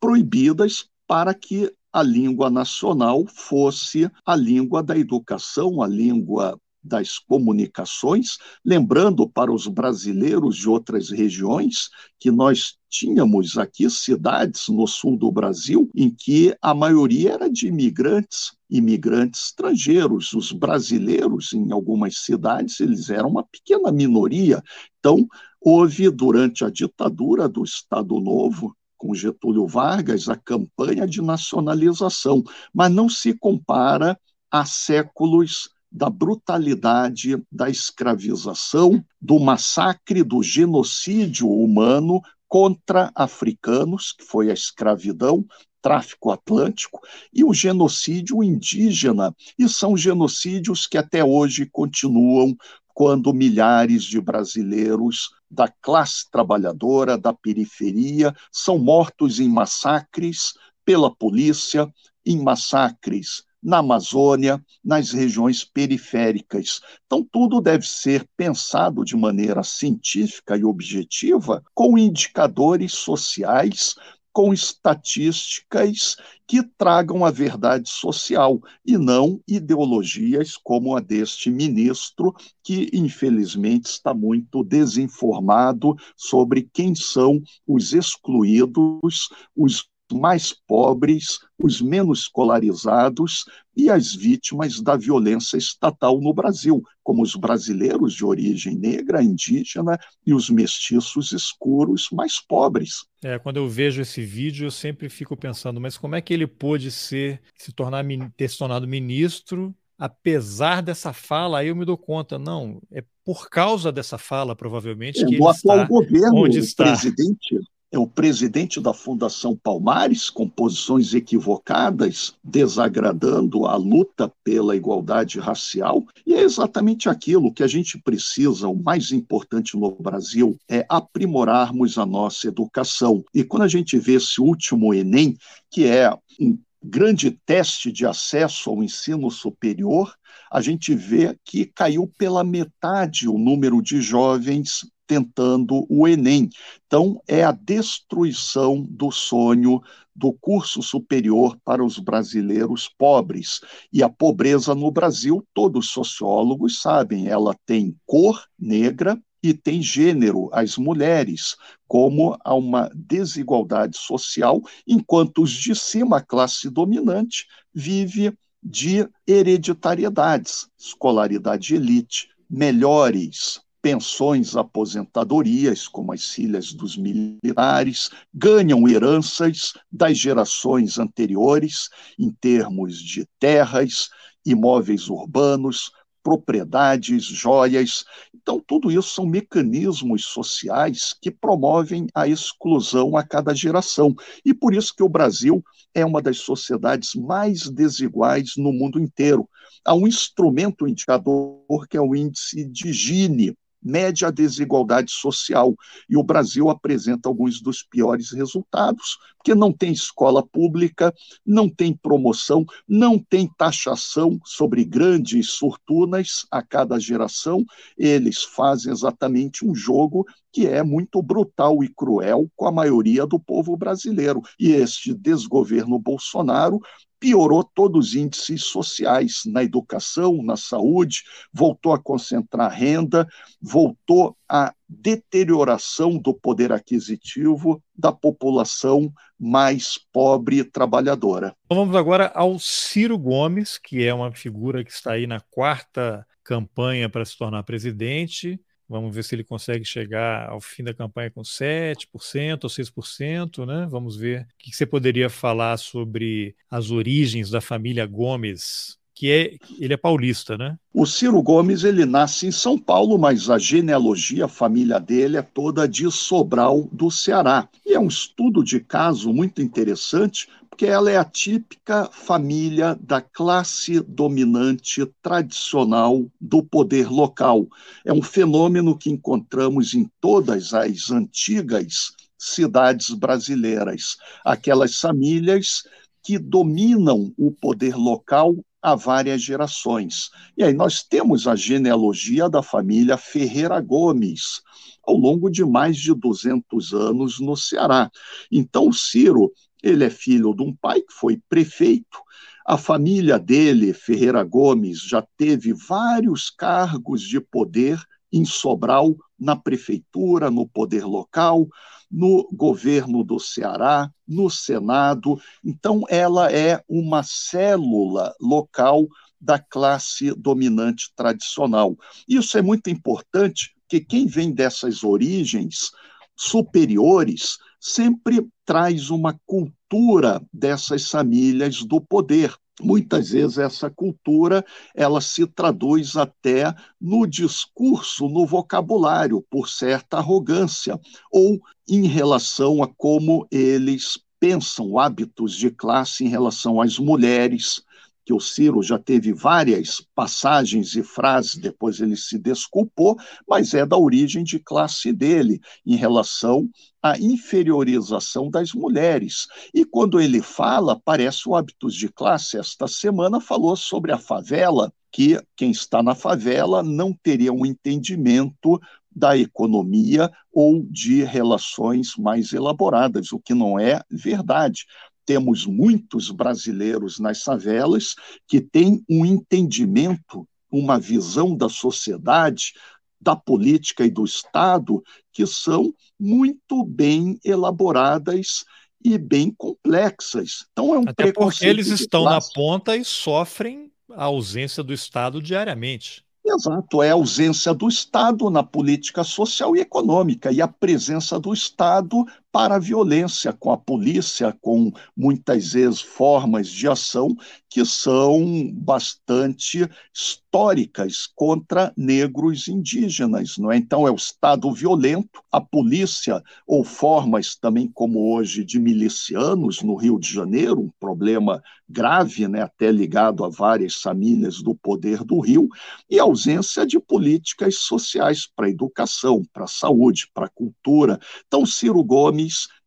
proibidas para que a língua nacional fosse a língua da educação, a língua das comunicações, lembrando para os brasileiros de outras regiões que nós tínhamos aqui cidades no sul do Brasil em que a maioria era de imigrantes, imigrantes estrangeiros. Os brasileiros, em algumas cidades, eles eram uma pequena minoria. Então, houve, durante a ditadura do Estado Novo, com Getúlio Vargas, a campanha de nacionalização, mas não se compara a séculos da brutalidade da escravização, do massacre, do genocídio humano contra africanos, que foi a escravidão, tráfico atlântico, e o genocídio indígena, e são genocídios que até hoje continuam quando milhares de brasileiros da classe trabalhadora, da periferia, são mortos em massacres pela polícia, em massacres na Amazônia, nas regiões periféricas. Então, tudo deve ser pensado de maneira científica e objetiva, com indicadores sociais com estatísticas que tragam a verdade social e não ideologias como a deste ministro, que infelizmente está muito desinformado sobre quem são os excluídos, os mais pobres, os menos escolarizados e as vítimas da violência estatal no Brasil, como os brasileiros de origem negra, indígena e os mestiços escuros mais pobres. É, quando eu vejo esse vídeo, eu sempre fico pensando, mas como é que ele pôde ser, se tornar, ter se tornado ministro apesar dessa fala, aí eu me dou conta, não, é por causa dessa fala, provavelmente, é, que ele está governo, onde está. presidente é o presidente da Fundação Palmares, com posições equivocadas, desagradando a luta pela igualdade racial, e é exatamente aquilo que a gente precisa, o mais importante no Brasil, é aprimorarmos a nossa educação. E quando a gente vê esse último Enem, que é um grande teste de acesso ao ensino superior, a gente vê que caiu pela metade o número de jovens tentando o Enem. Então, é a destruição do sonho do curso superior para os brasileiros pobres. E a pobreza no Brasil, todos os sociólogos sabem, ela tem cor negra e tem gênero, as mulheres, como há uma desigualdade social, enquanto os de cima, a classe dominante, vive de hereditariedades, escolaridade elite, melhores pensões, aposentadorias, como as filhas dos militares, ganham heranças das gerações anteriores em termos de terras, imóveis urbanos, propriedades, joias. Então, tudo isso são mecanismos sociais que promovem a exclusão a cada geração. E por isso que o Brasil é uma das sociedades mais desiguais no mundo inteiro. Há um instrumento indicador que é o índice de Gini, mede a desigualdade social. E o Brasil apresenta alguns dos piores resultados, porque não tem escola pública, não tem promoção, não tem taxação sobre grandes fortunas a cada geração. Eles fazem exatamente um jogo que é muito brutal e cruel com a maioria do povo brasileiro. E este desgoverno Bolsonaro piorou todos os índices sociais na educação, na saúde, voltou a concentrar renda, voltou a deterioração do poder aquisitivo da população mais pobre e trabalhadora. Então vamos agora ao Ciro Gomes, que é uma figura que está aí na quarta campanha para se tornar presidente. Vamos ver se ele consegue chegar ao fim da campanha com 7% ou 6%, né? Vamos ver o que você poderia falar sobre as origens da família Gomes, que é ele é paulista, né? O Ciro Gomes ele nasce em São Paulo, mas a genealogia, a família dele é toda de Sobral do Ceará. E é um estudo de caso muito interessante, porque ela é a típica família da classe dominante tradicional do poder local. É um fenômeno que encontramos em todas as antigas cidades brasileiras. Aquelas famílias que dominam o poder local há várias gerações. E aí nós temos a genealogia da família Ferreira Gomes, ao longo de mais de 200 anos no Ceará. Então, Ciro ele é filho de um pai que foi prefeito. A família dele, Ferreira Gomes, já teve vários cargos de poder em Sobral, na prefeitura, no poder local, no governo do Ceará, no Senado. Então, ela é uma célula local da classe dominante tradicional. Isso é muito importante, porque quem vem dessas origens superiores sempre traz uma cultura dessas famílias do poder. Muitas vezes essa cultura ela se traduz até no discurso, no vocabulário, por certa arrogância, ou em relação a como eles pensam hábitos de classe em relação às mulheres, que o Ciro já teve várias passagens e frases, depois ele se desculpou, mas é da origem de classe dele, em relação à inferiorização das mulheres. E quando ele fala, parece o hábitos de classe. Esta semana falou sobre a favela, que quem está na favela não teria um entendimento da economia ou de relações mais elaboradas, o que não é verdade temos muitos brasileiros nas favelas que têm um entendimento, uma visão da sociedade, da política e do Estado que são muito bem elaboradas e bem complexas. Então é um Até porque eles estão na ponta e sofrem a ausência do Estado diariamente. Exato, é a ausência do Estado na política social e econômica e a presença do Estado para a violência com a polícia, com muitas vezes formas de ação que são bastante históricas contra negros indígenas, não é? Então é o Estado violento, a polícia ou formas também como hoje de milicianos no Rio de Janeiro, um problema grave, né, até ligado a várias famílias do poder do Rio, e ausência de políticas sociais para educação, para saúde, para cultura. Então Ciro Gomes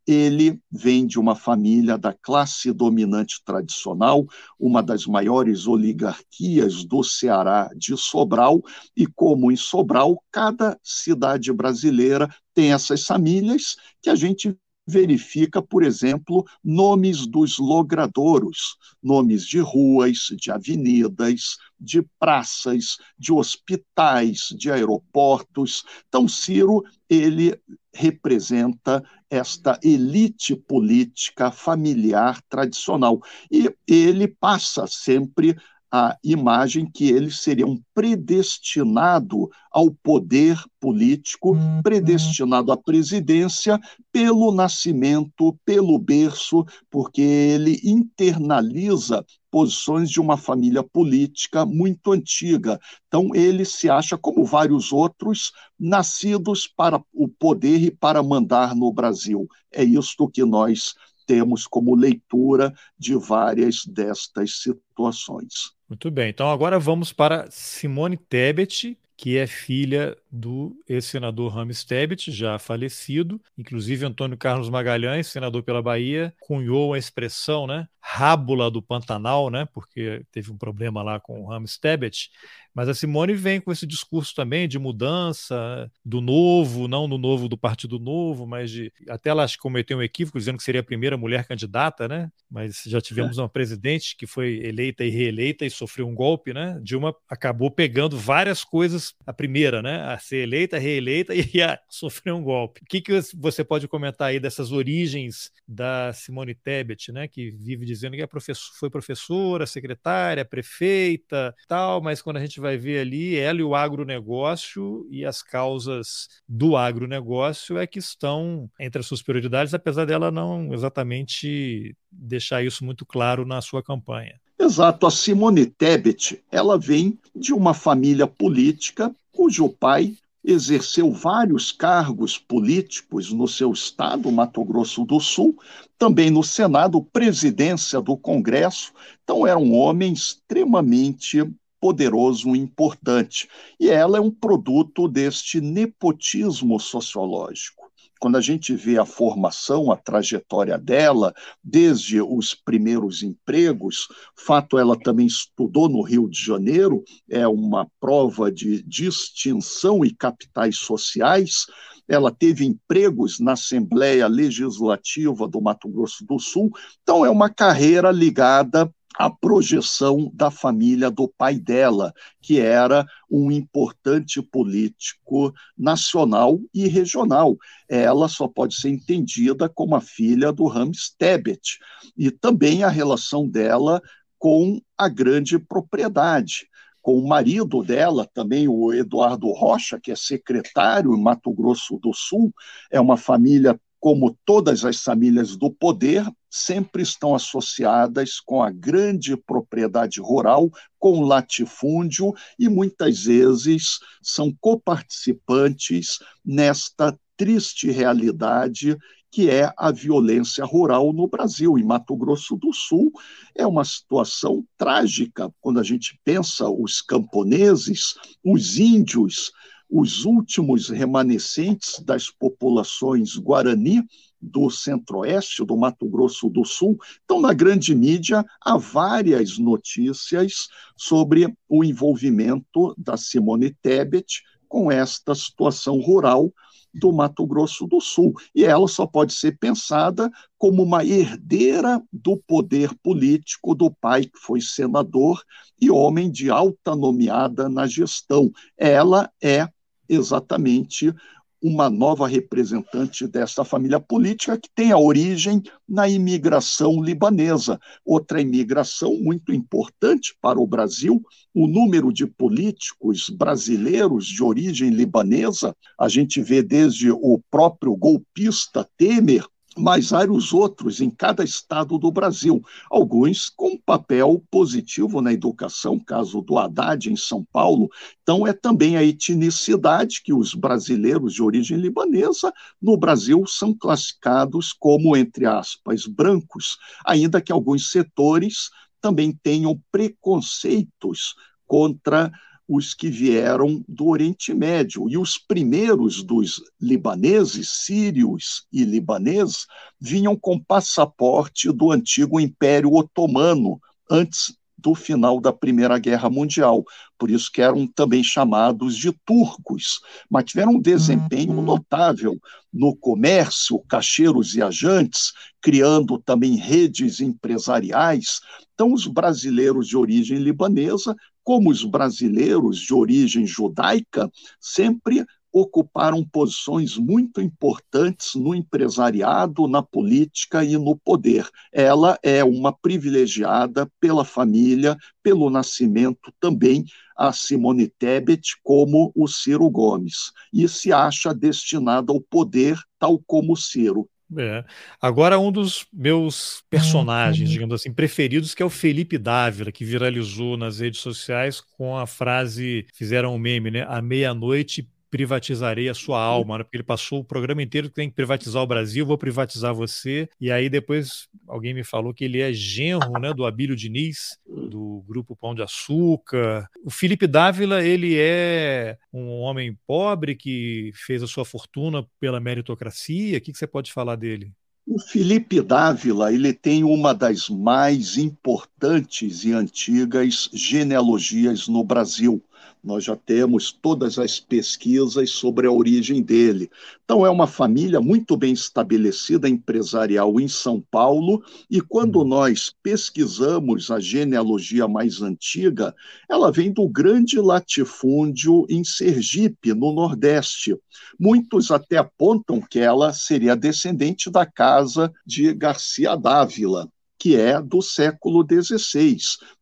ele vem de uma família da classe dominante tradicional, uma das maiores oligarquias do Ceará de Sobral, e como em Sobral, cada cidade brasileira tem essas famílias que a gente verifica, por exemplo, nomes dos logradouros, nomes de ruas, de avenidas, de praças, de hospitais, de aeroportos. Então, Ciro, ele representa esta elite política familiar tradicional. E ele passa sempre a imagem que ele seria um predestinado ao poder político, uhum. predestinado à presidência pelo nascimento, pelo berço, porque ele internaliza posições de uma família política muito antiga. Então, ele se acha, como vários outros, nascidos para o poder e para mandar no Brasil. É isto que nós temos como leitura de várias destas situações. Muito bem, então agora vamos para Simone Tebet, que é filha do ex-senador Rames Tebet, já falecido. Inclusive, Antônio Carlos Magalhães, senador pela Bahia, cunhou a expressão, né, rábula do Pantanal, né, porque teve um problema lá com o Rames Tebet, mas a Simone vem com esse discurso também de mudança, do novo, não do novo do Partido Novo, mas de. Até ela cometeu um equívoco dizendo que seria a primeira mulher candidata, né? Mas já tivemos é. uma presidente que foi eleita e reeleita e sofreu um golpe, né? Dilma acabou pegando várias coisas, a primeira, né? A ser eleita, reeleita e a sofrer um golpe. O que, que você pode comentar aí dessas origens da Simone Tebet, né? Que vive dizendo que é professor, foi professora, secretária, prefeita, tal, mas quando a gente vai ver ali ela e o agronegócio e as causas do agronegócio é que estão entre as suas prioridades, apesar dela não exatamente deixar isso muito claro na sua campanha. Exato, a Simone Tebet, ela vem de uma família política cujo pai exerceu vários cargos políticos no seu estado, Mato Grosso do Sul, também no Senado, presidência do Congresso. Então, era um homem extremamente poderoso e importante. E ela é um produto deste nepotismo sociológico. Quando a gente vê a formação, a trajetória dela, desde os primeiros empregos, fato ela também estudou no Rio de Janeiro, é uma prova de distinção e capitais sociais. Ela teve empregos na Assembleia Legislativa do Mato Grosso do Sul, então é uma carreira ligada a projeção da família do pai dela, que era um importante político nacional e regional. Ela só pode ser entendida como a filha do Rames Tebet, e também a relação dela com a grande propriedade com o marido dela, também o Eduardo Rocha, que é secretário em Mato Grosso do Sul, é uma família como todas as famílias do poder, sempre estão associadas com a grande propriedade rural, com latifúndio e muitas vezes são coparticipantes nesta triste realidade que é a violência rural no Brasil. Em Mato Grosso do Sul, é uma situação trágica quando a gente pensa os camponeses, os índios, os últimos remanescentes das populações guarani do centro-oeste, do Mato Grosso do Sul. Então, na grande mídia, há várias notícias sobre o envolvimento da Simone Tebet com esta situação rural do Mato Grosso do Sul. E ela só pode ser pensada como uma herdeira do poder político do pai, que foi senador e homem de alta nomeada na gestão. Ela é exatamente uma nova representante dessa família política que tem a origem na imigração libanesa. Outra imigração muito importante para o Brasil, o número de políticos brasileiros de origem libanesa, a gente vê desde o próprio golpista Temer mas vários outros em cada estado do Brasil, alguns com papel positivo na educação, caso do Haddad em São Paulo. Então, é também a etnicidade que os brasileiros de origem libanesa no Brasil são classificados como, entre aspas, brancos, ainda que alguns setores também tenham preconceitos contra os que vieram do Oriente Médio. E os primeiros dos libaneses, sírios e libaneses, vinham com passaporte do antigo Império Otomano, antes do final da Primeira Guerra Mundial. Por isso que eram também chamados de turcos, mas tiveram um desempenho uhum. notável no comércio, cacheiros viajantes, criando também redes empresariais. Então, os brasileiros de origem libanesa como os brasileiros de origem judaica sempre ocuparam posições muito importantes no empresariado, na política e no poder. Ela é uma privilegiada pela família, pelo nascimento também a Simone Tebet como o Ciro Gomes e se acha destinada ao poder tal como o Ciro. É. Agora, um dos meus personagens, digamos assim, preferidos, que é o Felipe Dávila, que viralizou nas redes sociais com a frase, fizeram um meme, né? À meia-noite privatizarei a sua alma, né? porque ele passou o programa inteiro que tem que privatizar o Brasil, vou privatizar você. E aí depois alguém me falou que ele é genro né, do Abílio Diniz, do grupo Pão de Açúcar. O Felipe Dávila, ele é um homem pobre que fez a sua fortuna pela meritocracia. O que, que você pode falar dele? O Felipe Dávila ele tem uma das mais importantes e antigas genealogias no Brasil. Nós já temos todas as pesquisas sobre a origem dele. Então, é uma família muito bem estabelecida, empresarial em São Paulo, e quando hum. nós pesquisamos a genealogia mais antiga, ela vem do grande latifúndio em Sergipe, no Nordeste. Muitos até apontam que ela seria descendente da casa de Garcia Dávila, que é do século XVI.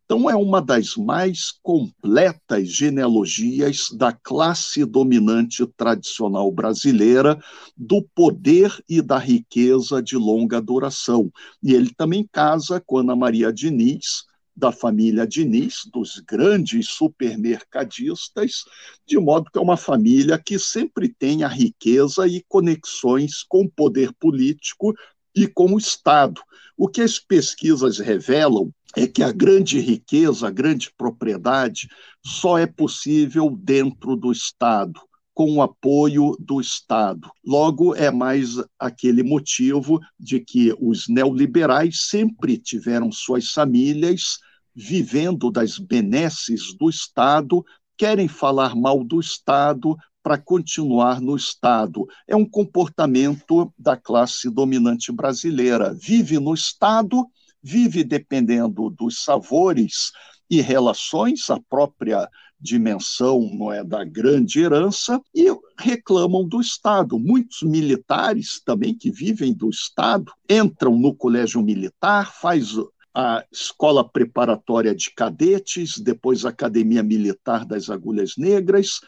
Então, é uma das mais completas genealogias da classe dominante tradicional brasileira, do poder e da riqueza de longa duração. E ele também casa com Ana Maria Diniz, da família Diniz, dos grandes supermercadistas, de modo que é uma família que sempre tem a riqueza e conexões com o poder político e com o Estado. O que as pesquisas revelam é que a grande riqueza, a grande propriedade, só é possível dentro do Estado, com o apoio do Estado. Logo, é mais aquele motivo de que os neoliberais sempre tiveram suas famílias vivendo das benesses do Estado, querem falar mal do Estado para continuar no Estado. É um comportamento da classe dominante brasileira. Vive no Estado vive dependendo dos sabores e relações, a própria dimensão não é da grande herança e reclamam do Estado. Muitos militares também que vivem do Estado entram no colégio militar, faz a Escola Preparatória de Cadetes, depois a Academia Militar das Agulhas Negras,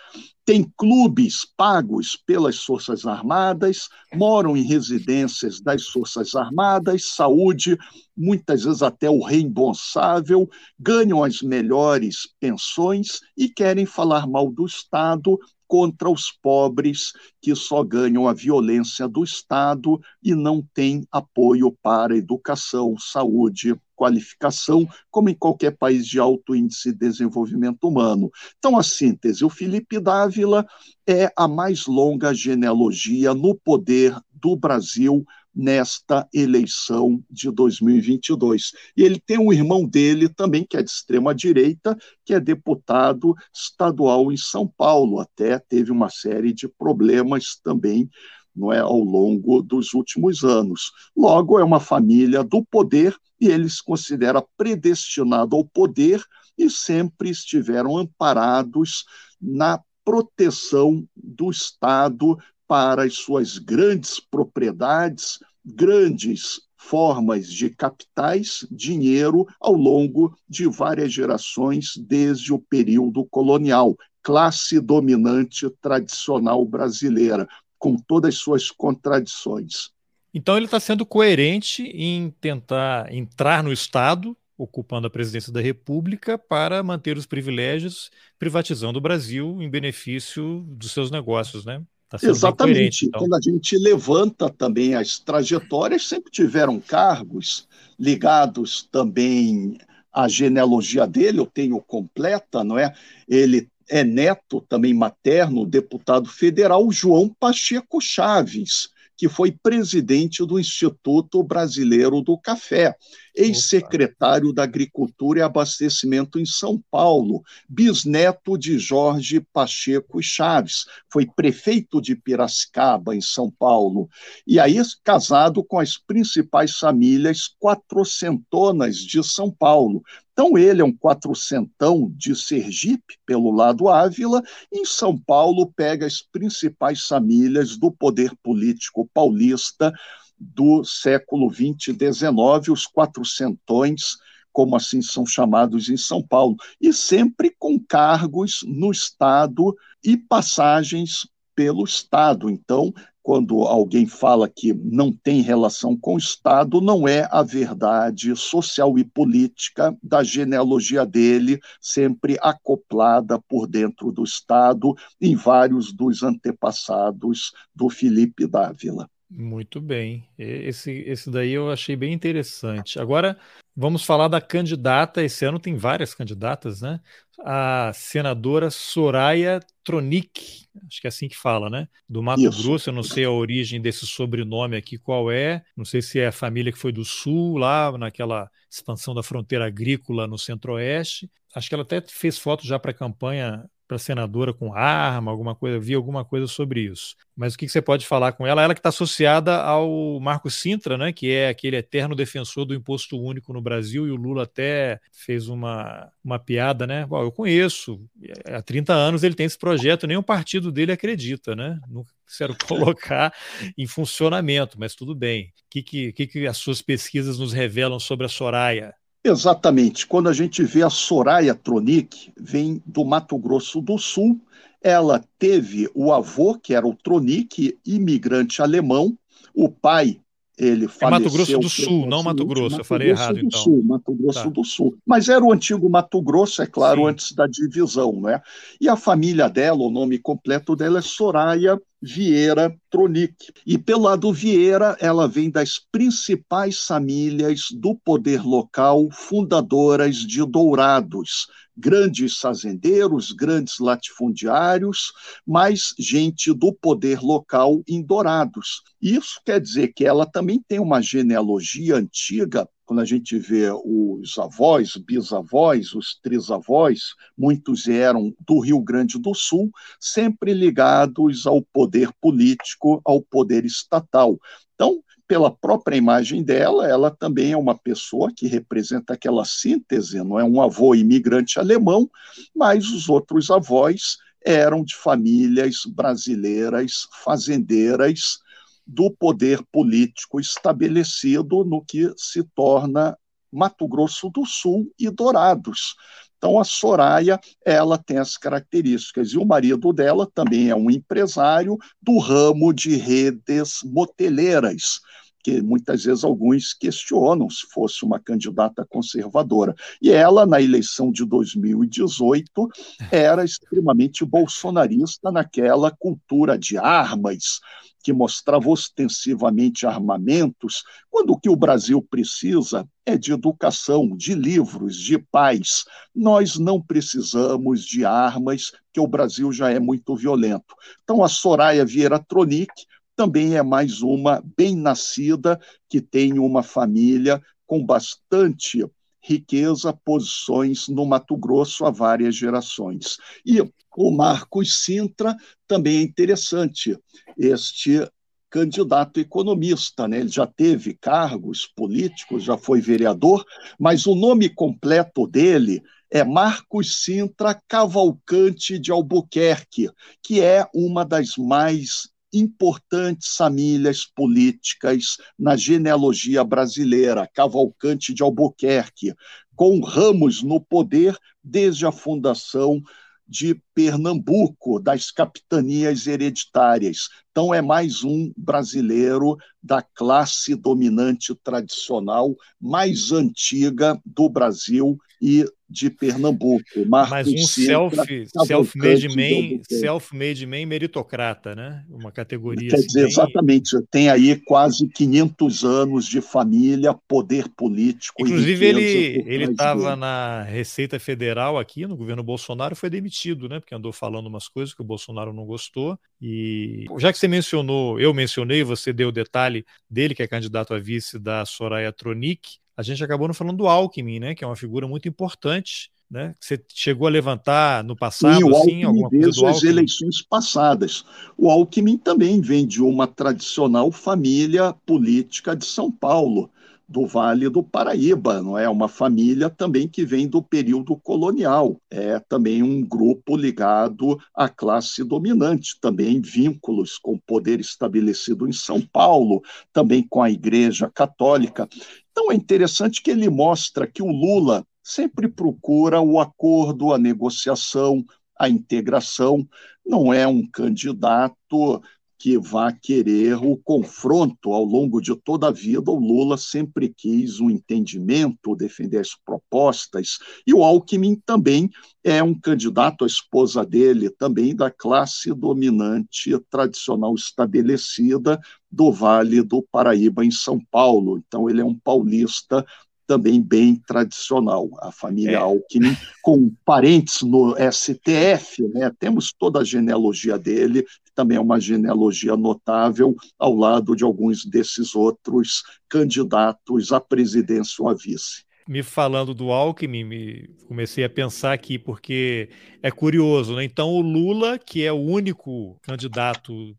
tem clubes pagos pelas Forças Armadas, moram em residências das Forças Armadas, saúde, muitas vezes até o reembolsável, ganham as melhores pensões e querem falar mal do Estado contra os pobres que só ganham a violência do Estado e não têm apoio para educação, saúde, qualificação, como em qualquer país de alto índice de desenvolvimento humano. Então, a síntese: o Felipe Dávila é a mais longa genealogia no poder do Brasil nesta eleição de 2022. E ele tem um irmão dele também, que é de extrema-direita, que é deputado estadual em São Paulo, até teve uma série de problemas também não é, ao longo dos últimos anos. Logo, é uma família do poder e ele se considera predestinado ao poder e sempre estiveram amparados na proteção do Estado para as suas grandes propriedades, grandes formas de capitais, dinheiro ao longo de várias gerações desde o período colonial, classe dominante tradicional brasileira, com todas as suas contradições. Então ele está sendo coerente em tentar entrar no Estado, ocupando a presidência da República, para manter os privilégios, privatizando o Brasil em benefício dos seus negócios, né? Tá Exatamente. Então. Quando a gente levanta também as trajetórias, sempre tiveram cargos ligados também à genealogia dele, eu tenho completa, não é? Ele é neto também materno, deputado federal João Pacheco Chaves, que foi presidente do Instituto Brasileiro do Café, ex-secretário da Agricultura e Abastecimento em São Paulo, bisneto de Jorge Pacheco Chaves, foi prefeito de Piracicaba, em São Paulo, e aí casado com as principais famílias quatrocentonas de São Paulo, então, ele é um quatrocentão de Sergipe, pelo lado Ávila, e em São Paulo pega as principais famílias do poder político paulista do século XX e XIX, os quatrocentões, como assim são chamados em São Paulo, e sempre com cargos no Estado e passagens pelo Estado. Então, quando alguém fala que não tem relação com o Estado, não é a verdade social e política da genealogia dele, sempre acoplada por dentro do Estado, em vários dos antepassados do Felipe Dávila. Muito bem. Esse, esse daí eu achei bem interessante. Agora, vamos falar da candidata. Esse ano tem várias candidatas, né? A senadora Soraya Tronic, acho que é assim que fala, né? Do Mato Isso. Grosso. Eu não sei a origem desse sobrenome aqui, qual é. Não sei se é a família que foi do Sul, lá naquela expansão da fronteira agrícola no Centro-Oeste. Acho que ela até fez foto já para a campanha para senadora com arma, alguma coisa, vi alguma coisa sobre isso. Mas o que, que você pode falar com ela? Ela que está associada ao Marco Sintra, né, que é aquele eterno defensor do imposto único no Brasil, e o Lula até fez uma, uma piada, né? Bom, eu conheço, há 30 anos ele tem esse projeto, nem o partido dele acredita, né? Nunca quiseram colocar em funcionamento, mas tudo bem. O que, que, que, que as suas pesquisas nos revelam sobre a Soraya? Exatamente. Quando a gente vê a Soraya Tronic, vem do Mato Grosso do Sul. Ela teve o avô, que era o Tronic, imigrante alemão. O pai, ele faleceu. É Mato Grosso do Sul, não Mato Grosso. Mato eu falei Grosso errado, então. Sul, Mato Grosso tá. do Sul. Mas era o antigo Mato Grosso, é claro, Sim. antes da divisão, né? E a família dela, o nome completo dela é Soraya Vieira Tronic. E pelo lado Vieira, ela vem das principais famílias do poder local, fundadoras de Dourados, grandes fazendeiros, grandes latifundiários, mas gente do poder local em Dourados. Isso quer dizer que ela também tem uma genealogia antiga quando a gente vê os avós, bisavós, os trisavós, muitos eram do Rio Grande do Sul, sempre ligados ao poder político, ao poder estatal. Então, pela própria imagem dela, ela também é uma pessoa que representa aquela síntese, não é um avô imigrante alemão, mas os outros avós eram de famílias brasileiras fazendeiras do poder político estabelecido no que se torna Mato Grosso do Sul e Dourados. Então, a Soraya, ela tem as características, e o marido dela também é um empresário do ramo de redes moteleiras, que muitas vezes alguns questionam se fosse uma candidata conservadora. E ela, na eleição de 2018, era extremamente bolsonarista naquela cultura de armas, que mostrava ostensivamente armamentos, quando o que o Brasil precisa é de educação, de livros, de paz. Nós não precisamos de armas, que o Brasil já é muito violento. Então, a Soraya Vieira Tronic também é mais uma bem-nascida que tem uma família com bastante riqueza, posições no Mato Grosso há várias gerações. E o Marcos Sintra também é interessante. Este candidato economista, né? Ele já teve cargos políticos, já foi vereador, mas o nome completo dele é Marcos Sintra Cavalcante de Albuquerque, que é uma das mais importantes famílias políticas na genealogia brasileira, Cavalcante de Albuquerque, com ramos no poder desde a fundação de Pernambuco, das capitanias hereditárias. Então, é mais um brasileiro da classe dominante tradicional mais antiga do Brasil e de Pernambuco. Marcos Mas um self-made self man, self-made man meritocrata, né? Uma categoria. Quer assim, dizer, bem... exatamente. Tem aí quase 500 anos de família, poder político. Inclusive, ele ele estava na Receita Federal aqui, no governo Bolsonaro, foi demitido, né? Porque andou falando umas coisas que o Bolsonaro não gostou. E já que você mencionou, eu mencionei, você deu o detalhe dele, que é candidato a vice da Soraya Tronic, a gente acabou não falando do Alckmin, né, que é uma figura muito importante, né, que você chegou a levantar no passado, Sim, assim, alguma coisa do Alckmin? as eleições passadas. O Alckmin também vem de uma tradicional família política de São Paulo do Vale do Paraíba, não é? Uma família também que vem do período colonial, é também um grupo ligado à classe dominante, também vínculos com o poder estabelecido em São Paulo, também com a Igreja Católica. Então é interessante que ele mostra que o Lula sempre procura o acordo, a negociação, a integração, não é um candidato que vá querer o confronto ao longo de toda a vida. O Lula sempre quis um entendimento, defender as propostas, e o Alckmin também é um candidato, a esposa dele também da classe dominante tradicional estabelecida do Vale do Paraíba, em São Paulo. Então, ele é um paulista também bem tradicional. A família é. Alckmin, com parentes no STF, né? temos toda a genealogia dele, que também é uma genealogia notável, ao lado de alguns desses outros candidatos à presidência ou à vice me falando do Alckmin, me comecei a pensar aqui, porque é curioso, né? Então, o Lula, que é o único candidato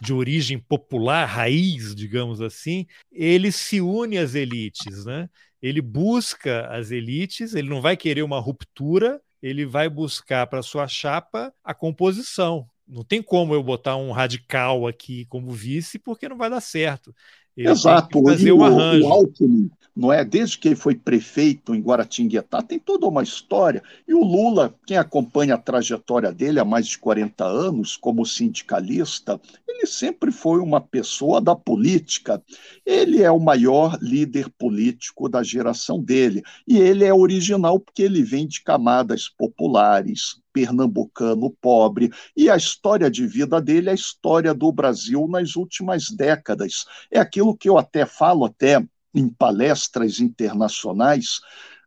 de origem popular, raiz, digamos assim, ele se une às elites, né? Ele busca as elites, ele não vai querer uma ruptura, ele vai buscar para sua chapa a composição. Não tem como eu botar um radical aqui como vice, porque não vai dar certo. Ele Exato. fazer um arranjo. O Alckmin, não é? Desde que ele foi prefeito em Guaratinguetá, tem toda uma história. E o Lula, quem acompanha a trajetória dele há mais de 40 anos como sindicalista, ele sempre foi uma pessoa da política. Ele é o maior líder político da geração dele. E ele é original porque ele vem de camadas populares, pernambucano pobre, e a história de vida dele é a história do Brasil nas últimas décadas. É aquilo que eu até falo até em palestras internacionais,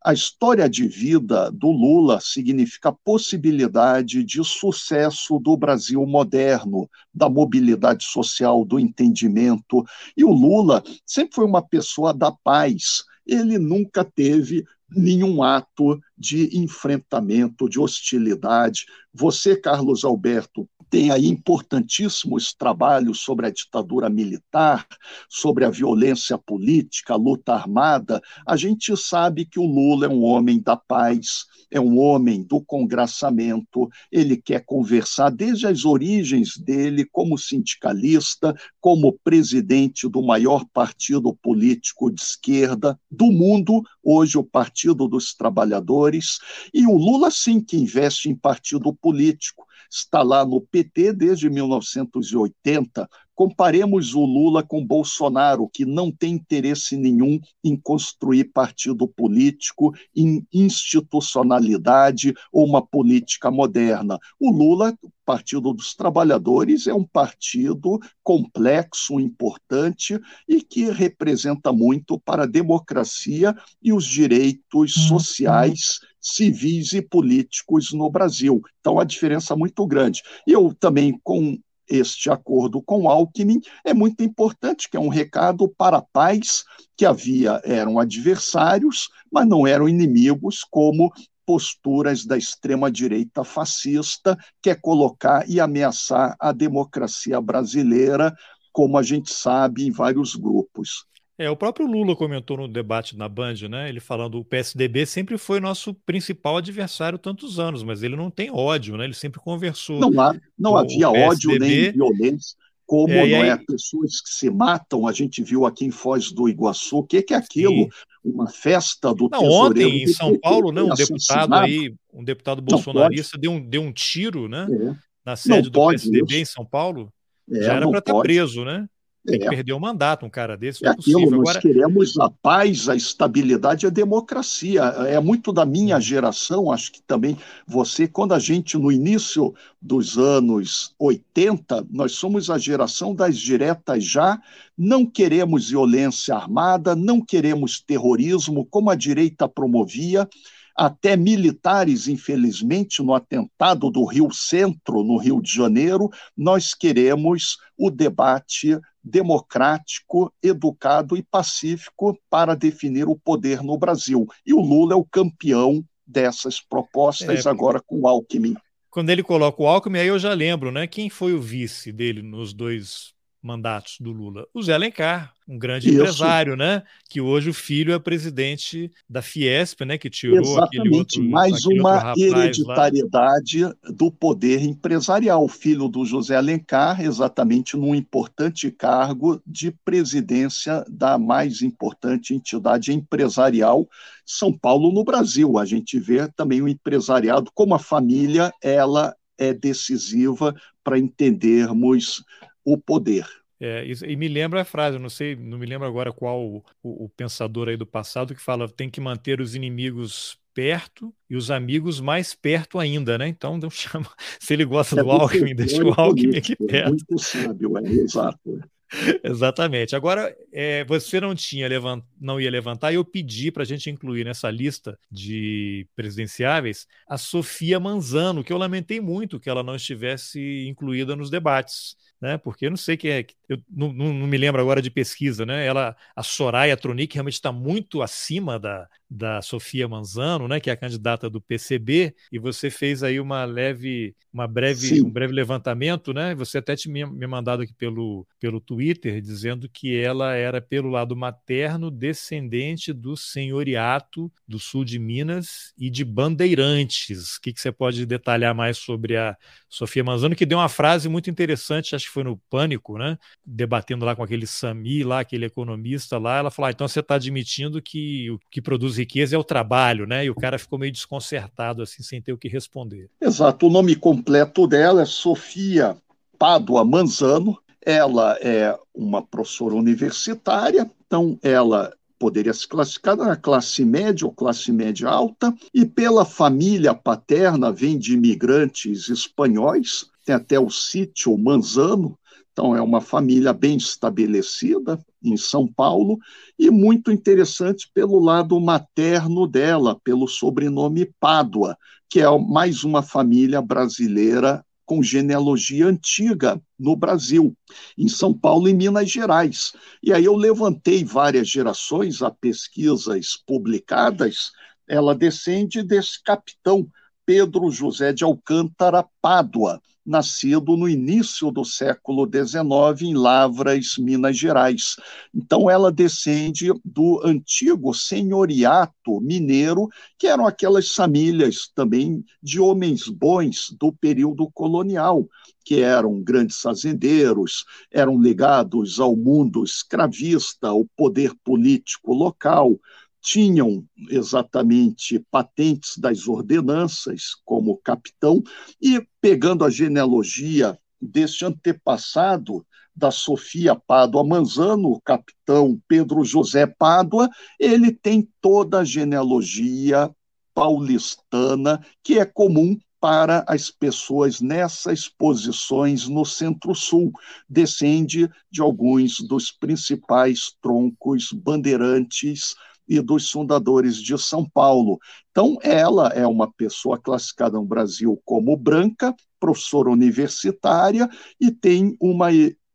a história de vida do Lula significa a possibilidade de sucesso do Brasil moderno, da mobilidade social, do entendimento. E o Lula sempre foi uma pessoa da paz. Ele nunca teve nenhum ato de enfrentamento, de hostilidade. Você, Carlos Alberto, tem aí importantíssimos trabalhos sobre a ditadura militar, sobre a violência política, a luta armada. A gente sabe que o Lula é um homem da paz, é um homem do congraçamento, ele quer conversar desde as origens dele como sindicalista, como presidente do maior partido político de esquerda do mundo, hoje o Partido dos Trabalhadores, e o Lula sim que investe em partido político está lá no PT desde 1980. Comparemos o Lula com Bolsonaro, que não tem interesse nenhum em construir partido político, em institucionalidade ou uma política moderna. O Lula, Partido dos Trabalhadores, é um partido complexo, importante e que representa muito para a democracia e os direitos uhum. sociais civis e políticos no Brasil. Então, a diferença é muito grande. E eu também, com este acordo com Alckmin é muito importante, que é um recado para pais que havia eram adversários, mas não eram inimigos, como posturas da extrema-direita fascista, quer é colocar e ameaçar a democracia brasileira, como a gente sabe, em vários grupos. É, o próprio Lula comentou no debate na Band, né? Ele falando o PSDB sempre foi nosso principal adversário tantos anos, mas ele não tem ódio, né? Ele sempre conversou. Não, há, não havia PSDB, ódio nem violência. Como é, não é aí... é pessoas que se matam, a gente viu aqui em Foz do Iguaçu, o que, que é aquilo? Sim. Uma festa do não, Ontem em São Paulo, não, um deputado aí, um deputado bolsonarista deu um, deu um tiro, né? É. Na sede não do PSDB isso. em São Paulo. É, Já era para estar preso, né? Tem que é. perder o mandato, um cara desse. É, aquilo, possível. nós Agora... queremos a paz, a estabilidade e a democracia. É muito da minha geração, acho que também você, quando a gente, no início dos anos 80, nós somos a geração das diretas já, não queremos violência armada, não queremos terrorismo, como a direita promovia, até militares, infelizmente, no atentado do Rio Centro, no Rio de Janeiro, nós queremos o debate democrático, educado e pacífico para definir o poder no Brasil. E o Lula é o campeão dessas propostas, é, agora com o Alckmin. Quando ele coloca o Alckmin, aí eu já lembro, né? Quem foi o vice dele nos dois mandatos do Lula? O Zé Alencar, um grande Isso. empresário, né? Que hoje o filho é presidente da Fiesp, né? Que tirou Exatamente. aquele outro. Mais uma hereditariedade lá. do poder empresarial. O filho do José Alencar, exatamente num importante cargo de presidência da mais importante entidade empresarial, São Paulo, no Brasil. A gente vê também o empresariado, como a família, ela é decisiva para entendermos o poder. É, e me lembra a frase, não sei, não me lembro agora qual o, o, o pensador aí do passado que fala tem que manter os inimigos perto e os amigos mais perto ainda, né? Então, não chama. Se ele gosta é do Alckmin, deixa o Alckmin aqui perto. Muito sábio, é exato. Exatamente. Agora, é, você não tinha levant... não ia levantar, e eu pedi para a gente incluir nessa lista de presidenciáveis a Sofia Manzano, que eu lamentei muito que ela não estivesse incluída nos debates né? Porque eu não sei quem é, eu não, não, não, me lembro agora de pesquisa, né? Ela, a Soraya Tronic realmente está muito acima da, da Sofia Manzano, né? Que é a candidata do PCB, e você fez aí uma leve, uma breve, um breve levantamento, né? Você até tinha me mandado aqui pelo, pelo Twitter dizendo que ela era pelo lado materno descendente do senhoriato do sul de Minas e de bandeirantes. O que, que você pode detalhar mais sobre a Sofia Manzano, que deu uma frase muito interessante, acho que foi no Pânico, né? Debatendo lá com aquele Sami, lá, aquele economista lá, ela falou: ah, então você está admitindo que o que produz riqueza é o trabalho, né? E o cara ficou meio desconcertado, assim, sem ter o que responder. Exato. O nome completo dela é Sofia Pádua Manzano. Ela é uma professora universitária, então ela poderia se classificar na classe média ou classe média alta, e pela família paterna vem de imigrantes espanhóis, tem até o sítio Manzano, então é uma família bem estabelecida em São Paulo e muito interessante pelo lado materno dela, pelo sobrenome Pádua, que é mais uma família brasileira com genealogia antiga no Brasil, em São Paulo e Minas Gerais. E aí eu levantei várias gerações a pesquisas publicadas, ela descende desse capitão Pedro José de Alcântara Pádua, nascido no início do século XIX em Lavras, Minas Gerais. Então, ela descende do antigo senhoriato mineiro, que eram aquelas famílias também de homens bons do período colonial, que eram grandes fazendeiros, eram ligados ao mundo escravista, ao poder político local, tinham exatamente patentes das ordenanças como capitão, e pegando a genealogia deste antepassado da Sofia Pádua Manzano, o capitão Pedro José Pádua, ele tem toda a genealogia paulistana que é comum para as pessoas nessas posições no Centro-Sul. Descende de alguns dos principais troncos bandeirantes e dos fundadores de São Paulo. Então, ela é uma pessoa classificada no Brasil como branca, professora universitária e tem uma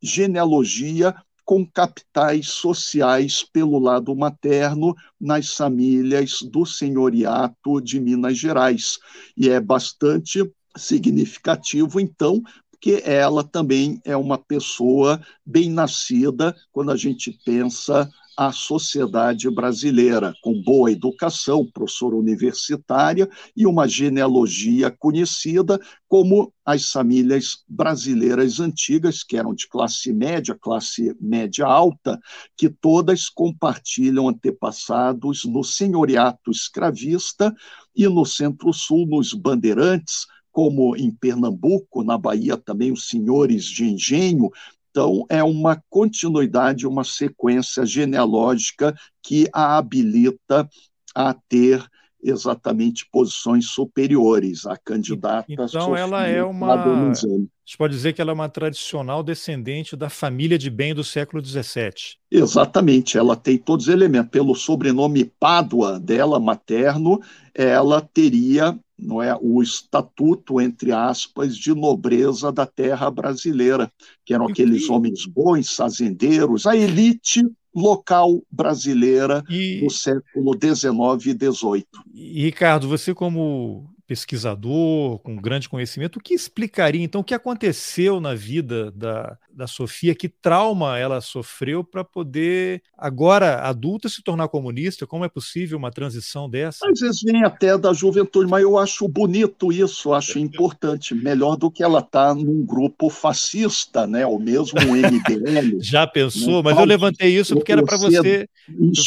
genealogia com capitais sociais pelo lado materno nas famílias do senhoriato de Minas Gerais. E é bastante significativo, então, porque ela também é uma pessoa bem nascida quando a gente pensa a sociedade brasileira, com boa educação, professora universitária e uma genealogia conhecida como as famílias brasileiras antigas, que eram de classe média, classe média alta, que todas compartilham antepassados no senhoriato escravista e no Centro-Sul, nos bandeirantes, como em Pernambuco, na Bahia também os senhores de engenho. Então, é uma continuidade, uma sequência genealógica que a habilita a ter exatamente posições superiores à candidata. Então, Sofia ela é uma. A gente pode dizer que ela é uma tradicional descendente da família de bem do século XVII. Exatamente, ela tem todos os elementos. Pelo sobrenome Pádua dela, materno, ela teria não é o estatuto entre aspas de nobreza da terra brasileira, que eram aqueles homens bons, fazendeiros, a elite local brasileira e... do século XIX e XVIII. E, Ricardo, você como pesquisador com grande conhecimento, o que explicaria então o que aconteceu na vida da, da Sofia, que trauma ela sofreu para poder, agora adulta, se tornar comunista? Como é possível uma transição dessa? Às vezes vem até da juventude, mas eu acho bonito isso, acho importante, melhor do que ela estar tá num grupo fascista, né? ou mesmo um MDL. Já pensou? Né? Mas eu levantei isso porque era para você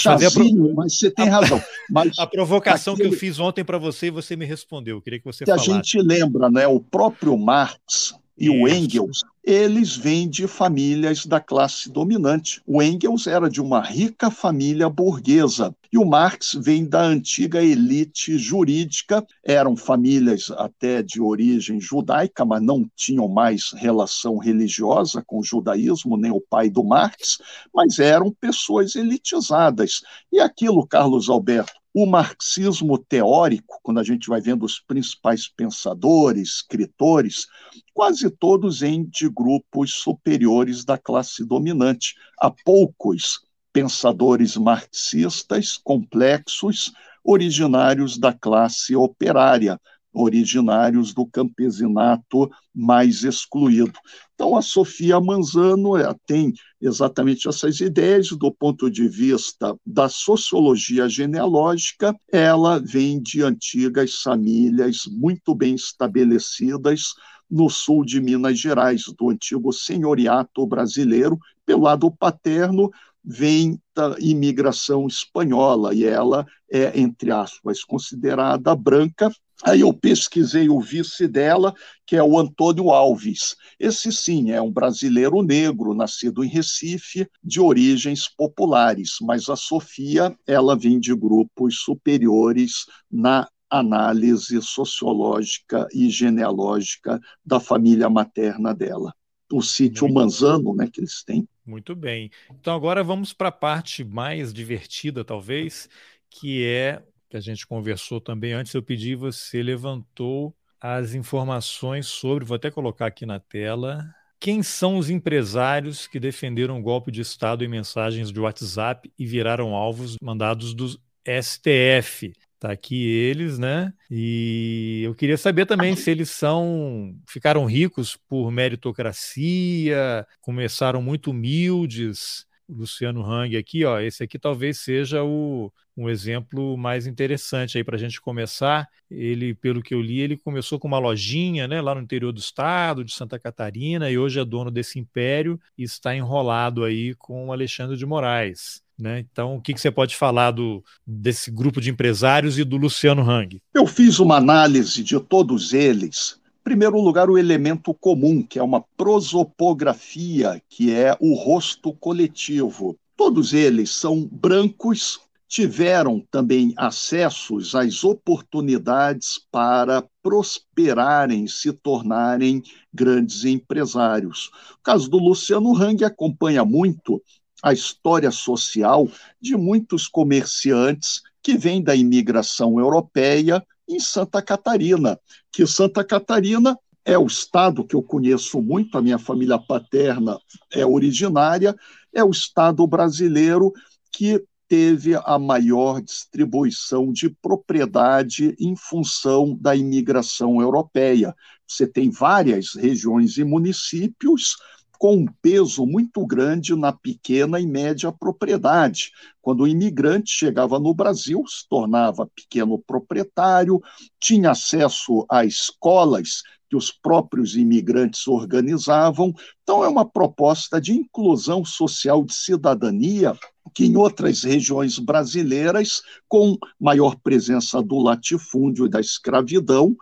fazer a mas você tem razão. Mas a provocação aquele... que eu fiz ontem para você e você me respondeu eu queria que você que falasse. A gente lembra, né? O próprio Marx e Isso. o Engels, eles vêm de famílias da classe dominante. O Engels era de uma rica família burguesa e o Marx vem da antiga elite jurídica. Eram famílias até de origem judaica, mas não tinham mais relação religiosa com o judaísmo, nem o pai do Marx, mas eram pessoas elitizadas. E aquilo, Carlos Alberto, o marxismo teórico, quando a gente vai vendo os principais pensadores, escritores, quase todos em de grupos superiores da classe dominante. Há poucos pensadores marxistas complexos originários da classe operária originários do campesinato mais excluído. Então, a Sofia Manzano tem exatamente essas ideias do ponto de vista da sociologia genealógica. Ela vem de antigas famílias muito bem estabelecidas no sul de Minas Gerais, do antigo senhoriato brasileiro. Pelo lado paterno, vem da imigração espanhola e ela é, entre aspas, considerada branca Aí eu pesquisei o vice dela, que é o Antônio Alves. Esse sim é um brasileiro negro, nascido em Recife, de origens populares, mas a Sofia, ela vem de grupos superiores na análise sociológica e genealógica da família materna dela. O sítio Muito Manzano, né, que eles têm. Muito bem. Então agora vamos para a parte mais divertida, talvez, que é que a gente conversou também antes, eu pedi, você levantou as informações sobre, vou até colocar aqui na tela, quem são os empresários que defenderam o golpe de Estado em mensagens de WhatsApp e viraram alvos mandados do STF. Tá aqui eles, né? E eu queria saber também se eles são ficaram ricos por meritocracia, começaram muito humildes, Luciano Hang aqui, ó, esse aqui talvez seja o, um exemplo mais interessante aí para a gente começar. Ele, pelo que eu li, ele começou com uma lojinha, né, lá no interior do estado de Santa Catarina e hoje é dono desse império e está enrolado aí com Alexandre de Moraes. Né? Então, o que, que, você pode falar do, desse grupo de empresários e do Luciano Hang? Eu fiz uma análise de todos eles primeiro lugar, o elemento comum, que é uma prosopografia, que é o rosto coletivo. Todos eles são brancos, tiveram também acessos às oportunidades para prosperarem, se tornarem grandes empresários. O caso do Luciano Hang acompanha muito a história social de muitos comerciantes que vêm da imigração europeia em Santa Catarina, que Santa Catarina é o estado que eu conheço muito, a minha família paterna é originária, é o estado brasileiro que teve a maior distribuição de propriedade em função da imigração europeia. Você tem várias regiões e municípios com um peso muito grande na pequena e média propriedade. Quando o imigrante chegava no Brasil, se tornava pequeno proprietário, tinha acesso a escolas que os próprios imigrantes organizavam. Então, é uma proposta de inclusão social de cidadania que em outras regiões brasileiras, com maior presença do latifúndio e da escravidão,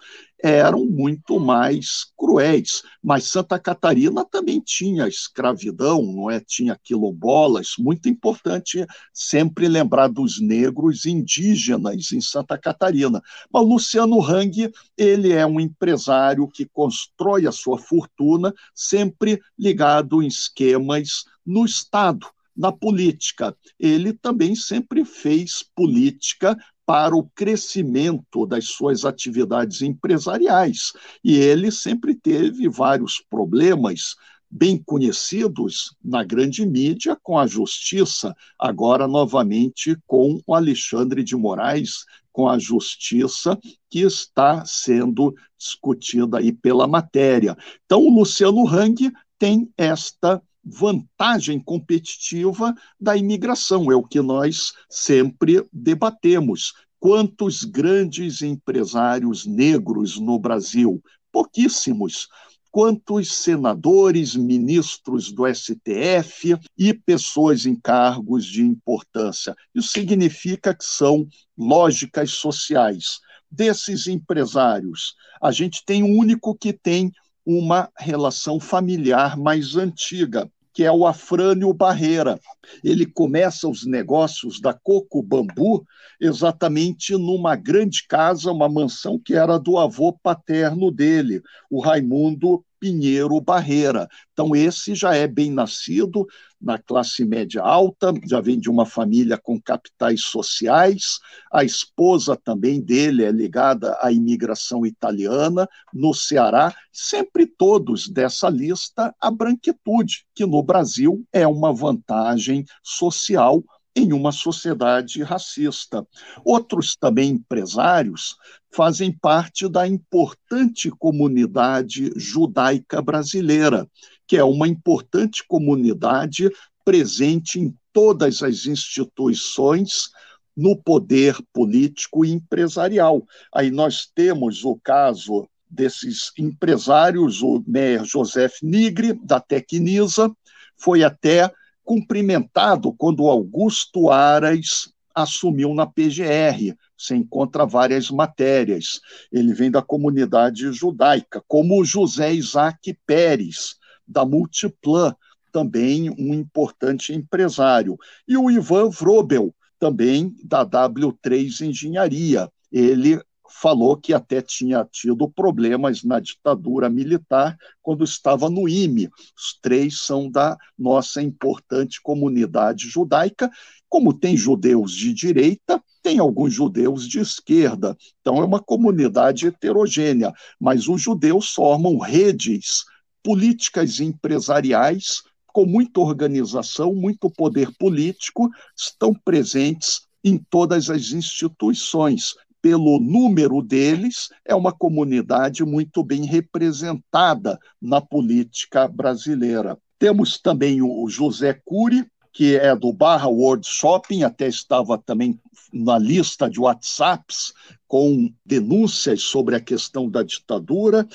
eram muito mais cruéis. Mas Santa Catarina também tinha escravidão, não é? Tinha quilombolas. Muito importante sempre lembrar dos negros indígenas em Santa Catarina. Mas Luciano Hang, ele é um empresário que constrói a sua fortuna sempre ligado em esquemas no Estado na política. Ele também sempre fez política para o crescimento das suas atividades empresariais. E ele sempre teve vários problemas bem conhecidos na grande mídia com a justiça, agora novamente com o Alexandre de Moraes, com a justiça que está sendo discutida aí pela matéria. Então, o Luciano Hang tem esta vantagem competitiva da imigração, é o que nós sempre debatemos. Quantos grandes empresários negros no Brasil? Pouquíssimos. Quantos senadores, ministros do STF e pessoas em cargos de importância? Isso significa que são lógicas sociais. Desses empresários, a gente tem um único que tem uma relação familiar mais antiga, que é o Afrânio Barreira. Ele começa os negócios da Coco Bambu exatamente numa grande casa, uma mansão que era do avô paterno dele, o Raimundo Pinheiro Barreira. Então, esse já é bem nascido na classe média alta, já vem de uma família com capitais sociais. A esposa também dele é ligada à imigração italiana no Ceará. Sempre todos dessa lista a branquitude, que no Brasil é uma vantagem social em uma sociedade racista. Outros também empresários fazem parte da importante comunidade judaica brasileira, que é uma importante comunidade presente em todas as instituições no poder político e empresarial. Aí nós temos o caso desses empresários, o Meir Joseph Nigre, da Tecnisa, foi até cumprimentado quando Augusto Aras assumiu na PGR. Você encontra várias matérias. Ele vem da comunidade judaica, como José Isaac Pérez, da Multiplan, também um importante empresário. E o Ivan Vrobel, também da W3 Engenharia. Ele falou que até tinha tido problemas na ditadura militar quando estava no IME. Os três são da nossa importante comunidade judaica. Como tem judeus de direita, tem alguns judeus de esquerda. Então é uma comunidade heterogênea, mas os judeus formam redes políticas e empresariais com muita organização, muito poder político, estão presentes em todas as instituições, pelo número deles, é uma comunidade muito bem representada na política brasileira. Temos também o José Cury, que é do Barra World Shopping, até estava também na lista de WhatsApps com denúncias sobre a questão da ditadura.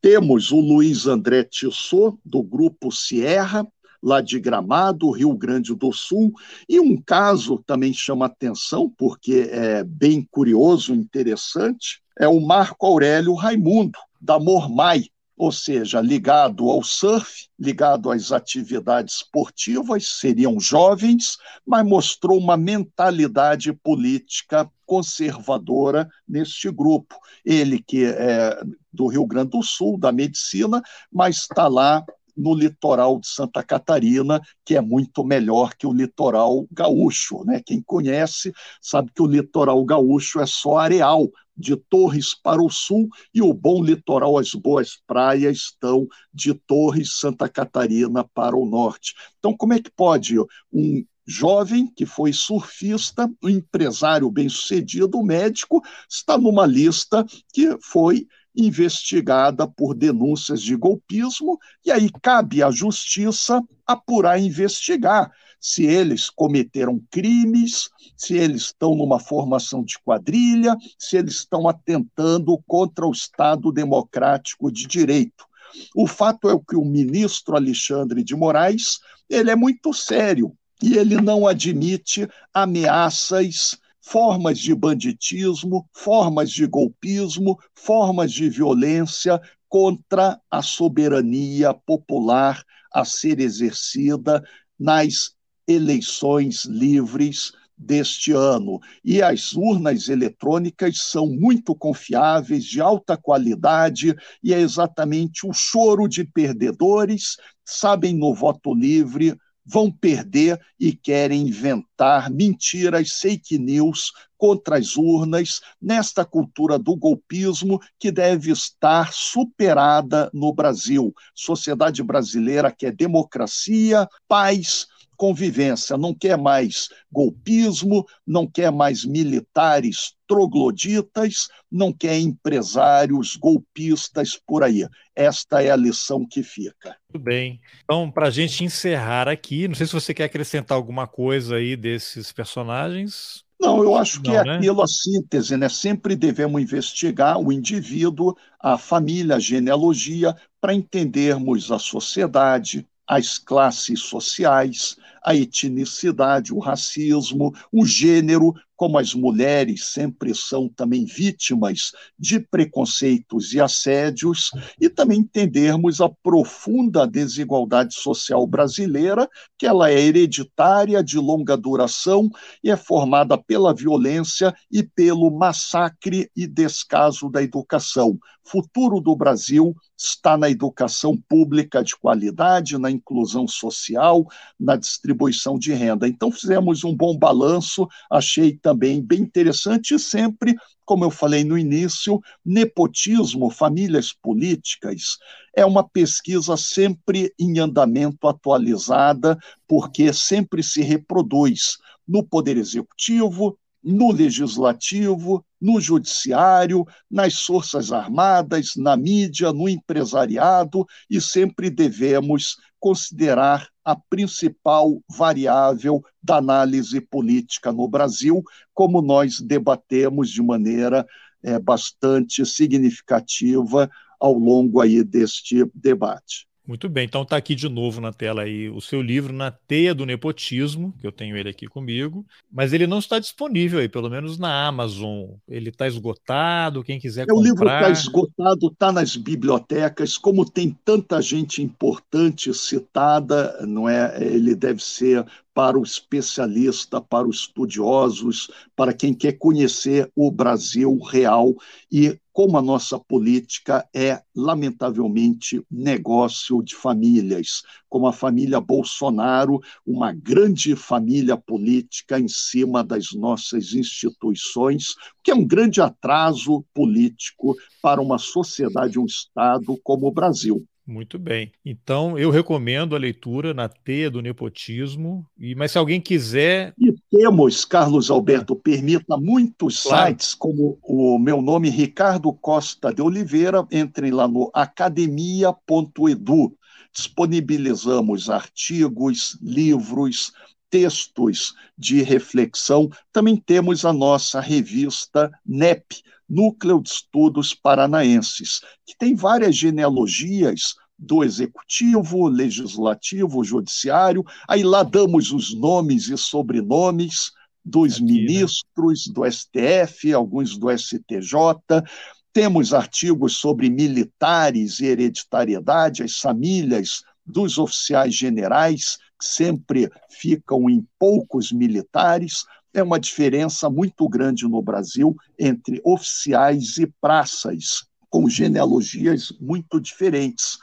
Temos o Luiz André Tissot, do Grupo Sierra, lá de Gramado, Rio Grande do Sul. E um caso também chama atenção, porque é bem curioso, interessante, é o Marco Aurélio Raimundo, da Mormai, ou seja, ligado ao surf, ligado às atividades esportivas, seriam jovens, mas mostrou uma mentalidade política conservadora neste grupo. Ele que é do Rio Grande do Sul, da medicina, mas está lá no litoral de Santa Catarina, que é muito melhor que o litoral gaúcho. Né? Quem conhece sabe que o litoral gaúcho é só areal, de Torres para o sul e o bom litoral, as boas praias estão de Torres, Santa Catarina para o norte. Então, como é que pode um jovem que foi surfista, um empresário bem-sucedido, um médico, está numa lista que foi investigada por denúncias de golpismo, e aí cabe à justiça apurar e investigar se eles cometeram crimes, se eles estão numa formação de quadrilha, se eles estão atentando contra o Estado democrático de direito. O fato é que o ministro Alexandre de Moraes, ele é muito sério e ele não admite ameaças formas de banditismo, formas de golpismo, formas de violência contra a soberania popular a ser exercida nas eleições livres deste ano. E as urnas eletrônicas são muito confiáveis, de alta qualidade, e é exatamente o choro de perdedores, sabem no voto livre vão perder e querem inventar mentiras, fake news contra as urnas, nesta cultura do golpismo que deve estar superada no Brasil. Sociedade brasileira quer democracia, paz, convivência, não quer mais golpismo, não quer mais militares trogloditas, não quer empresários golpistas por aí. Esta é a lição que fica. Muito bem. Então, para a gente encerrar aqui, não sei se você quer acrescentar alguma coisa aí desses personagens. Não, eu acho que não, é né? aquilo a síntese, né? Sempre devemos investigar o indivíduo, a família, a genealogia, para entendermos a sociedade, as classes sociais, a etnicidade, o racismo, o gênero, como as mulheres sempre são também vítimas de preconceitos e assédios, e também entendermos a profunda desigualdade social brasileira, que ela é hereditária, de longa duração e é formada pela violência e pelo massacre e descaso da educação. Futuro do Brasil está na educação pública de qualidade, na inclusão social, na distribuição de renda. Então fizemos um bom balanço, achei também também bem interessante, sempre, como eu falei no início, nepotismo, famílias políticas, é uma pesquisa sempre em andamento, atualizada, porque sempre se reproduz no Poder Executivo, no Legislativo, no Judiciário, nas Forças Armadas, na mídia, no empresariado, e sempre devemos considerar a principal variável da análise política no Brasil, como nós debatemos de maneira é, bastante significativa ao longo aí deste debate. Muito bem, então está aqui de novo na tela aí o seu livro Na Teia do Nepotismo, que eu tenho ele aqui comigo, mas ele não está disponível aí, pelo menos na Amazon. Ele está esgotado, quem quiser comprar... O livro está esgotado, está nas bibliotecas, como tem tanta gente importante citada, não é? Ele deve ser para o especialista, para os estudiosos, para quem quer conhecer o Brasil real e como a nossa política é, lamentavelmente, negócio de famílias, como a família Bolsonaro, uma grande família política em cima das nossas instituições, que é um grande atraso político para uma sociedade, um Estado como o Brasil. Muito bem. Então, eu recomendo a leitura na Teia do Nepotismo. E, mas se alguém quiser. E temos, Carlos Alberto, permita muitos claro. sites, como o meu nome, Ricardo Costa de Oliveira. Entrem lá no academia.edu. Disponibilizamos artigos, livros, textos de reflexão. Também temos a nossa revista NEP, Núcleo de Estudos Paranaenses, que tem várias genealogias do executivo, legislativo, judiciário. Aí lá damos os nomes e sobrenomes dos Aqui, né? ministros né? do STF, alguns do STJ. Temos artigos sobre militares e hereditariedade, as famílias dos oficiais generais, sempre ficam em poucos militares é uma diferença muito grande no Brasil entre oficiais e praças. com genealogias muito diferentes.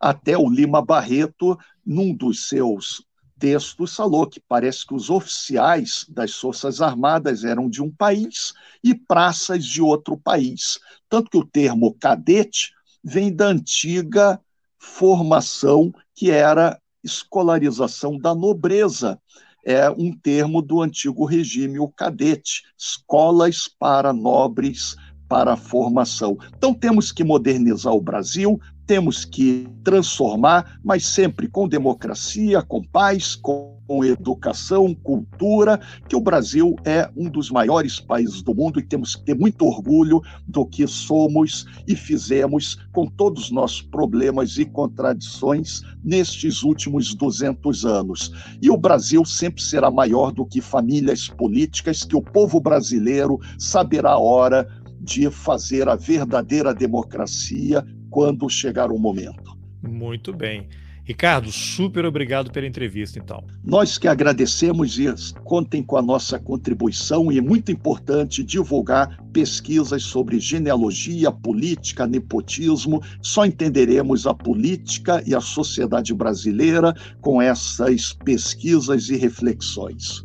Até o Lima Barreto, num dos seus textos, falou que parece que os oficiais das Forças Armadas eram de um país e praças de outro país. Tanto que o termo cadete vem da antiga formação que era escolarização da nobreza. É um termo do antigo regime, o cadete, escolas para nobres para a formação. Então temos que modernizar o Brasil, temos que transformar, mas sempre com democracia, com paz, com educação, cultura, que o Brasil é um dos maiores países do mundo e temos que ter muito orgulho do que somos e fizemos com todos os nossos problemas e contradições nestes últimos 200 anos. E o Brasil sempre será maior do que famílias políticas, que o povo brasileiro saberá a hora de fazer a verdadeira democracia quando chegar o momento. Muito bem. Ricardo, super obrigado pela entrevista, então. Nós que agradecemos e contem com a nossa contribuição e é muito importante divulgar pesquisas sobre genealogia, política, nepotismo. Só entenderemos a política e a sociedade brasileira com essas pesquisas e reflexões.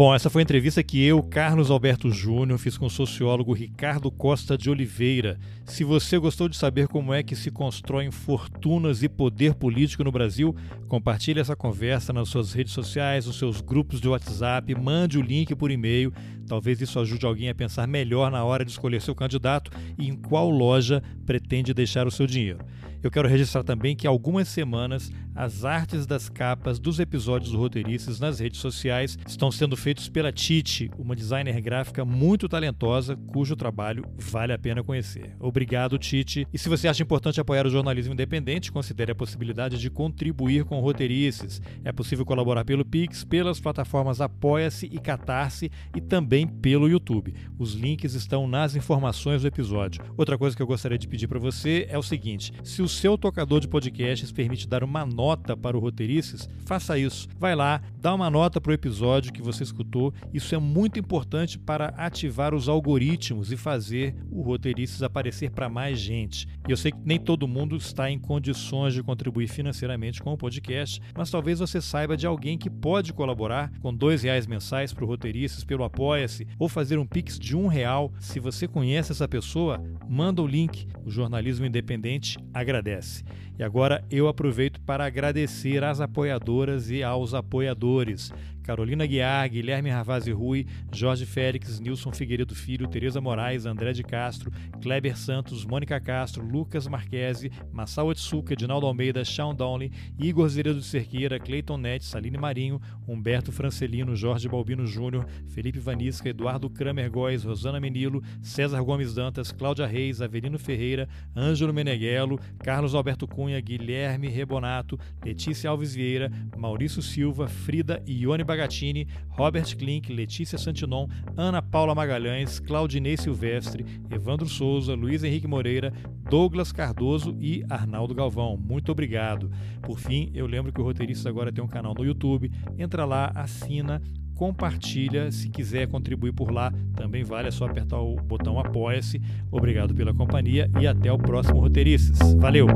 Bom, essa foi a entrevista que eu, Carlos Alberto Júnior, fiz com o sociólogo Ricardo Costa de Oliveira. Se você gostou de saber como é que se constroem fortunas e poder político no Brasil, compartilhe essa conversa nas suas redes sociais, nos seus grupos de WhatsApp, mande o link por e-mail. Talvez isso ajude alguém a pensar melhor na hora de escolher seu candidato e em qual loja pretende deixar o seu dinheiro. Eu quero registrar também que há algumas semanas as artes das capas dos episódios do Roteiristas nas redes sociais estão sendo feitos pela Titi, uma designer gráfica muito talentosa, cujo trabalho vale a pena conhecer. Obrigado, Titi. E se você acha importante apoiar o jornalismo independente, considere a possibilidade de contribuir com Roteirices. É possível colaborar pelo Pix, pelas plataformas Apoia-se e Catarse e também pelo YouTube. Os links estão nas informações do episódio. Outra coisa que eu gostaria de pedir para você é o seguinte: se o seu tocador de podcasts permite dar uma nota para o Roteirices, faça isso. Vai lá, dá uma nota para o episódio que você escutou. Isso é muito importante para ativar os algoritmos e fazer o Roteirices aparecer para mais gente. E eu sei que nem todo mundo está em condições de contribuir financeiramente com o podcast, mas talvez você saiba de alguém que pode colaborar com dois reais mensais para o Roteirices pelo Apoia-se ou fazer um pix de um real. Se você conhece essa pessoa, manda o link. O jornalismo independente agradece. E agora eu aproveito para agradecer às apoiadoras e aos apoiadores. Carolina Guiar, Guilherme Ravazzi Rui, Jorge Félix, Nilson Figueiredo Filho, Tereza Moraes, André de Castro, Kleber Santos, Mônica Castro, Lucas Marquesi, Massal Otsuka, Edinaldo Almeida, Sean Downley, Igor Zeredo de Cerqueira, Cleiton Net, Saline Marinho, Humberto Francelino, Jorge Balbino Júnior, Felipe Vanisca, Eduardo Kramer Góes, Rosana Menilo, César Gomes Dantas, Cláudia Reis, Avelino Ferreira, Ângelo Meneghello, Carlos Alberto Cunha, Guilherme Rebonato, Letícia Alves Vieira, Maurício Silva, Frida e Ione Bagatini Bragatini, Robert Klink, Letícia Santinon, Ana Paula Magalhães, Claudinei Silvestre, Evandro Souza, Luiz Henrique Moreira, Douglas Cardoso e Arnaldo Galvão. Muito obrigado. Por fim, eu lembro que o Roteiristas agora tem um canal no YouTube. Entra lá, assina, compartilha. Se quiser contribuir por lá, também vale, é só apertar o botão Apoia-se. Obrigado pela companhia e até o próximo Roteiristas. Valeu!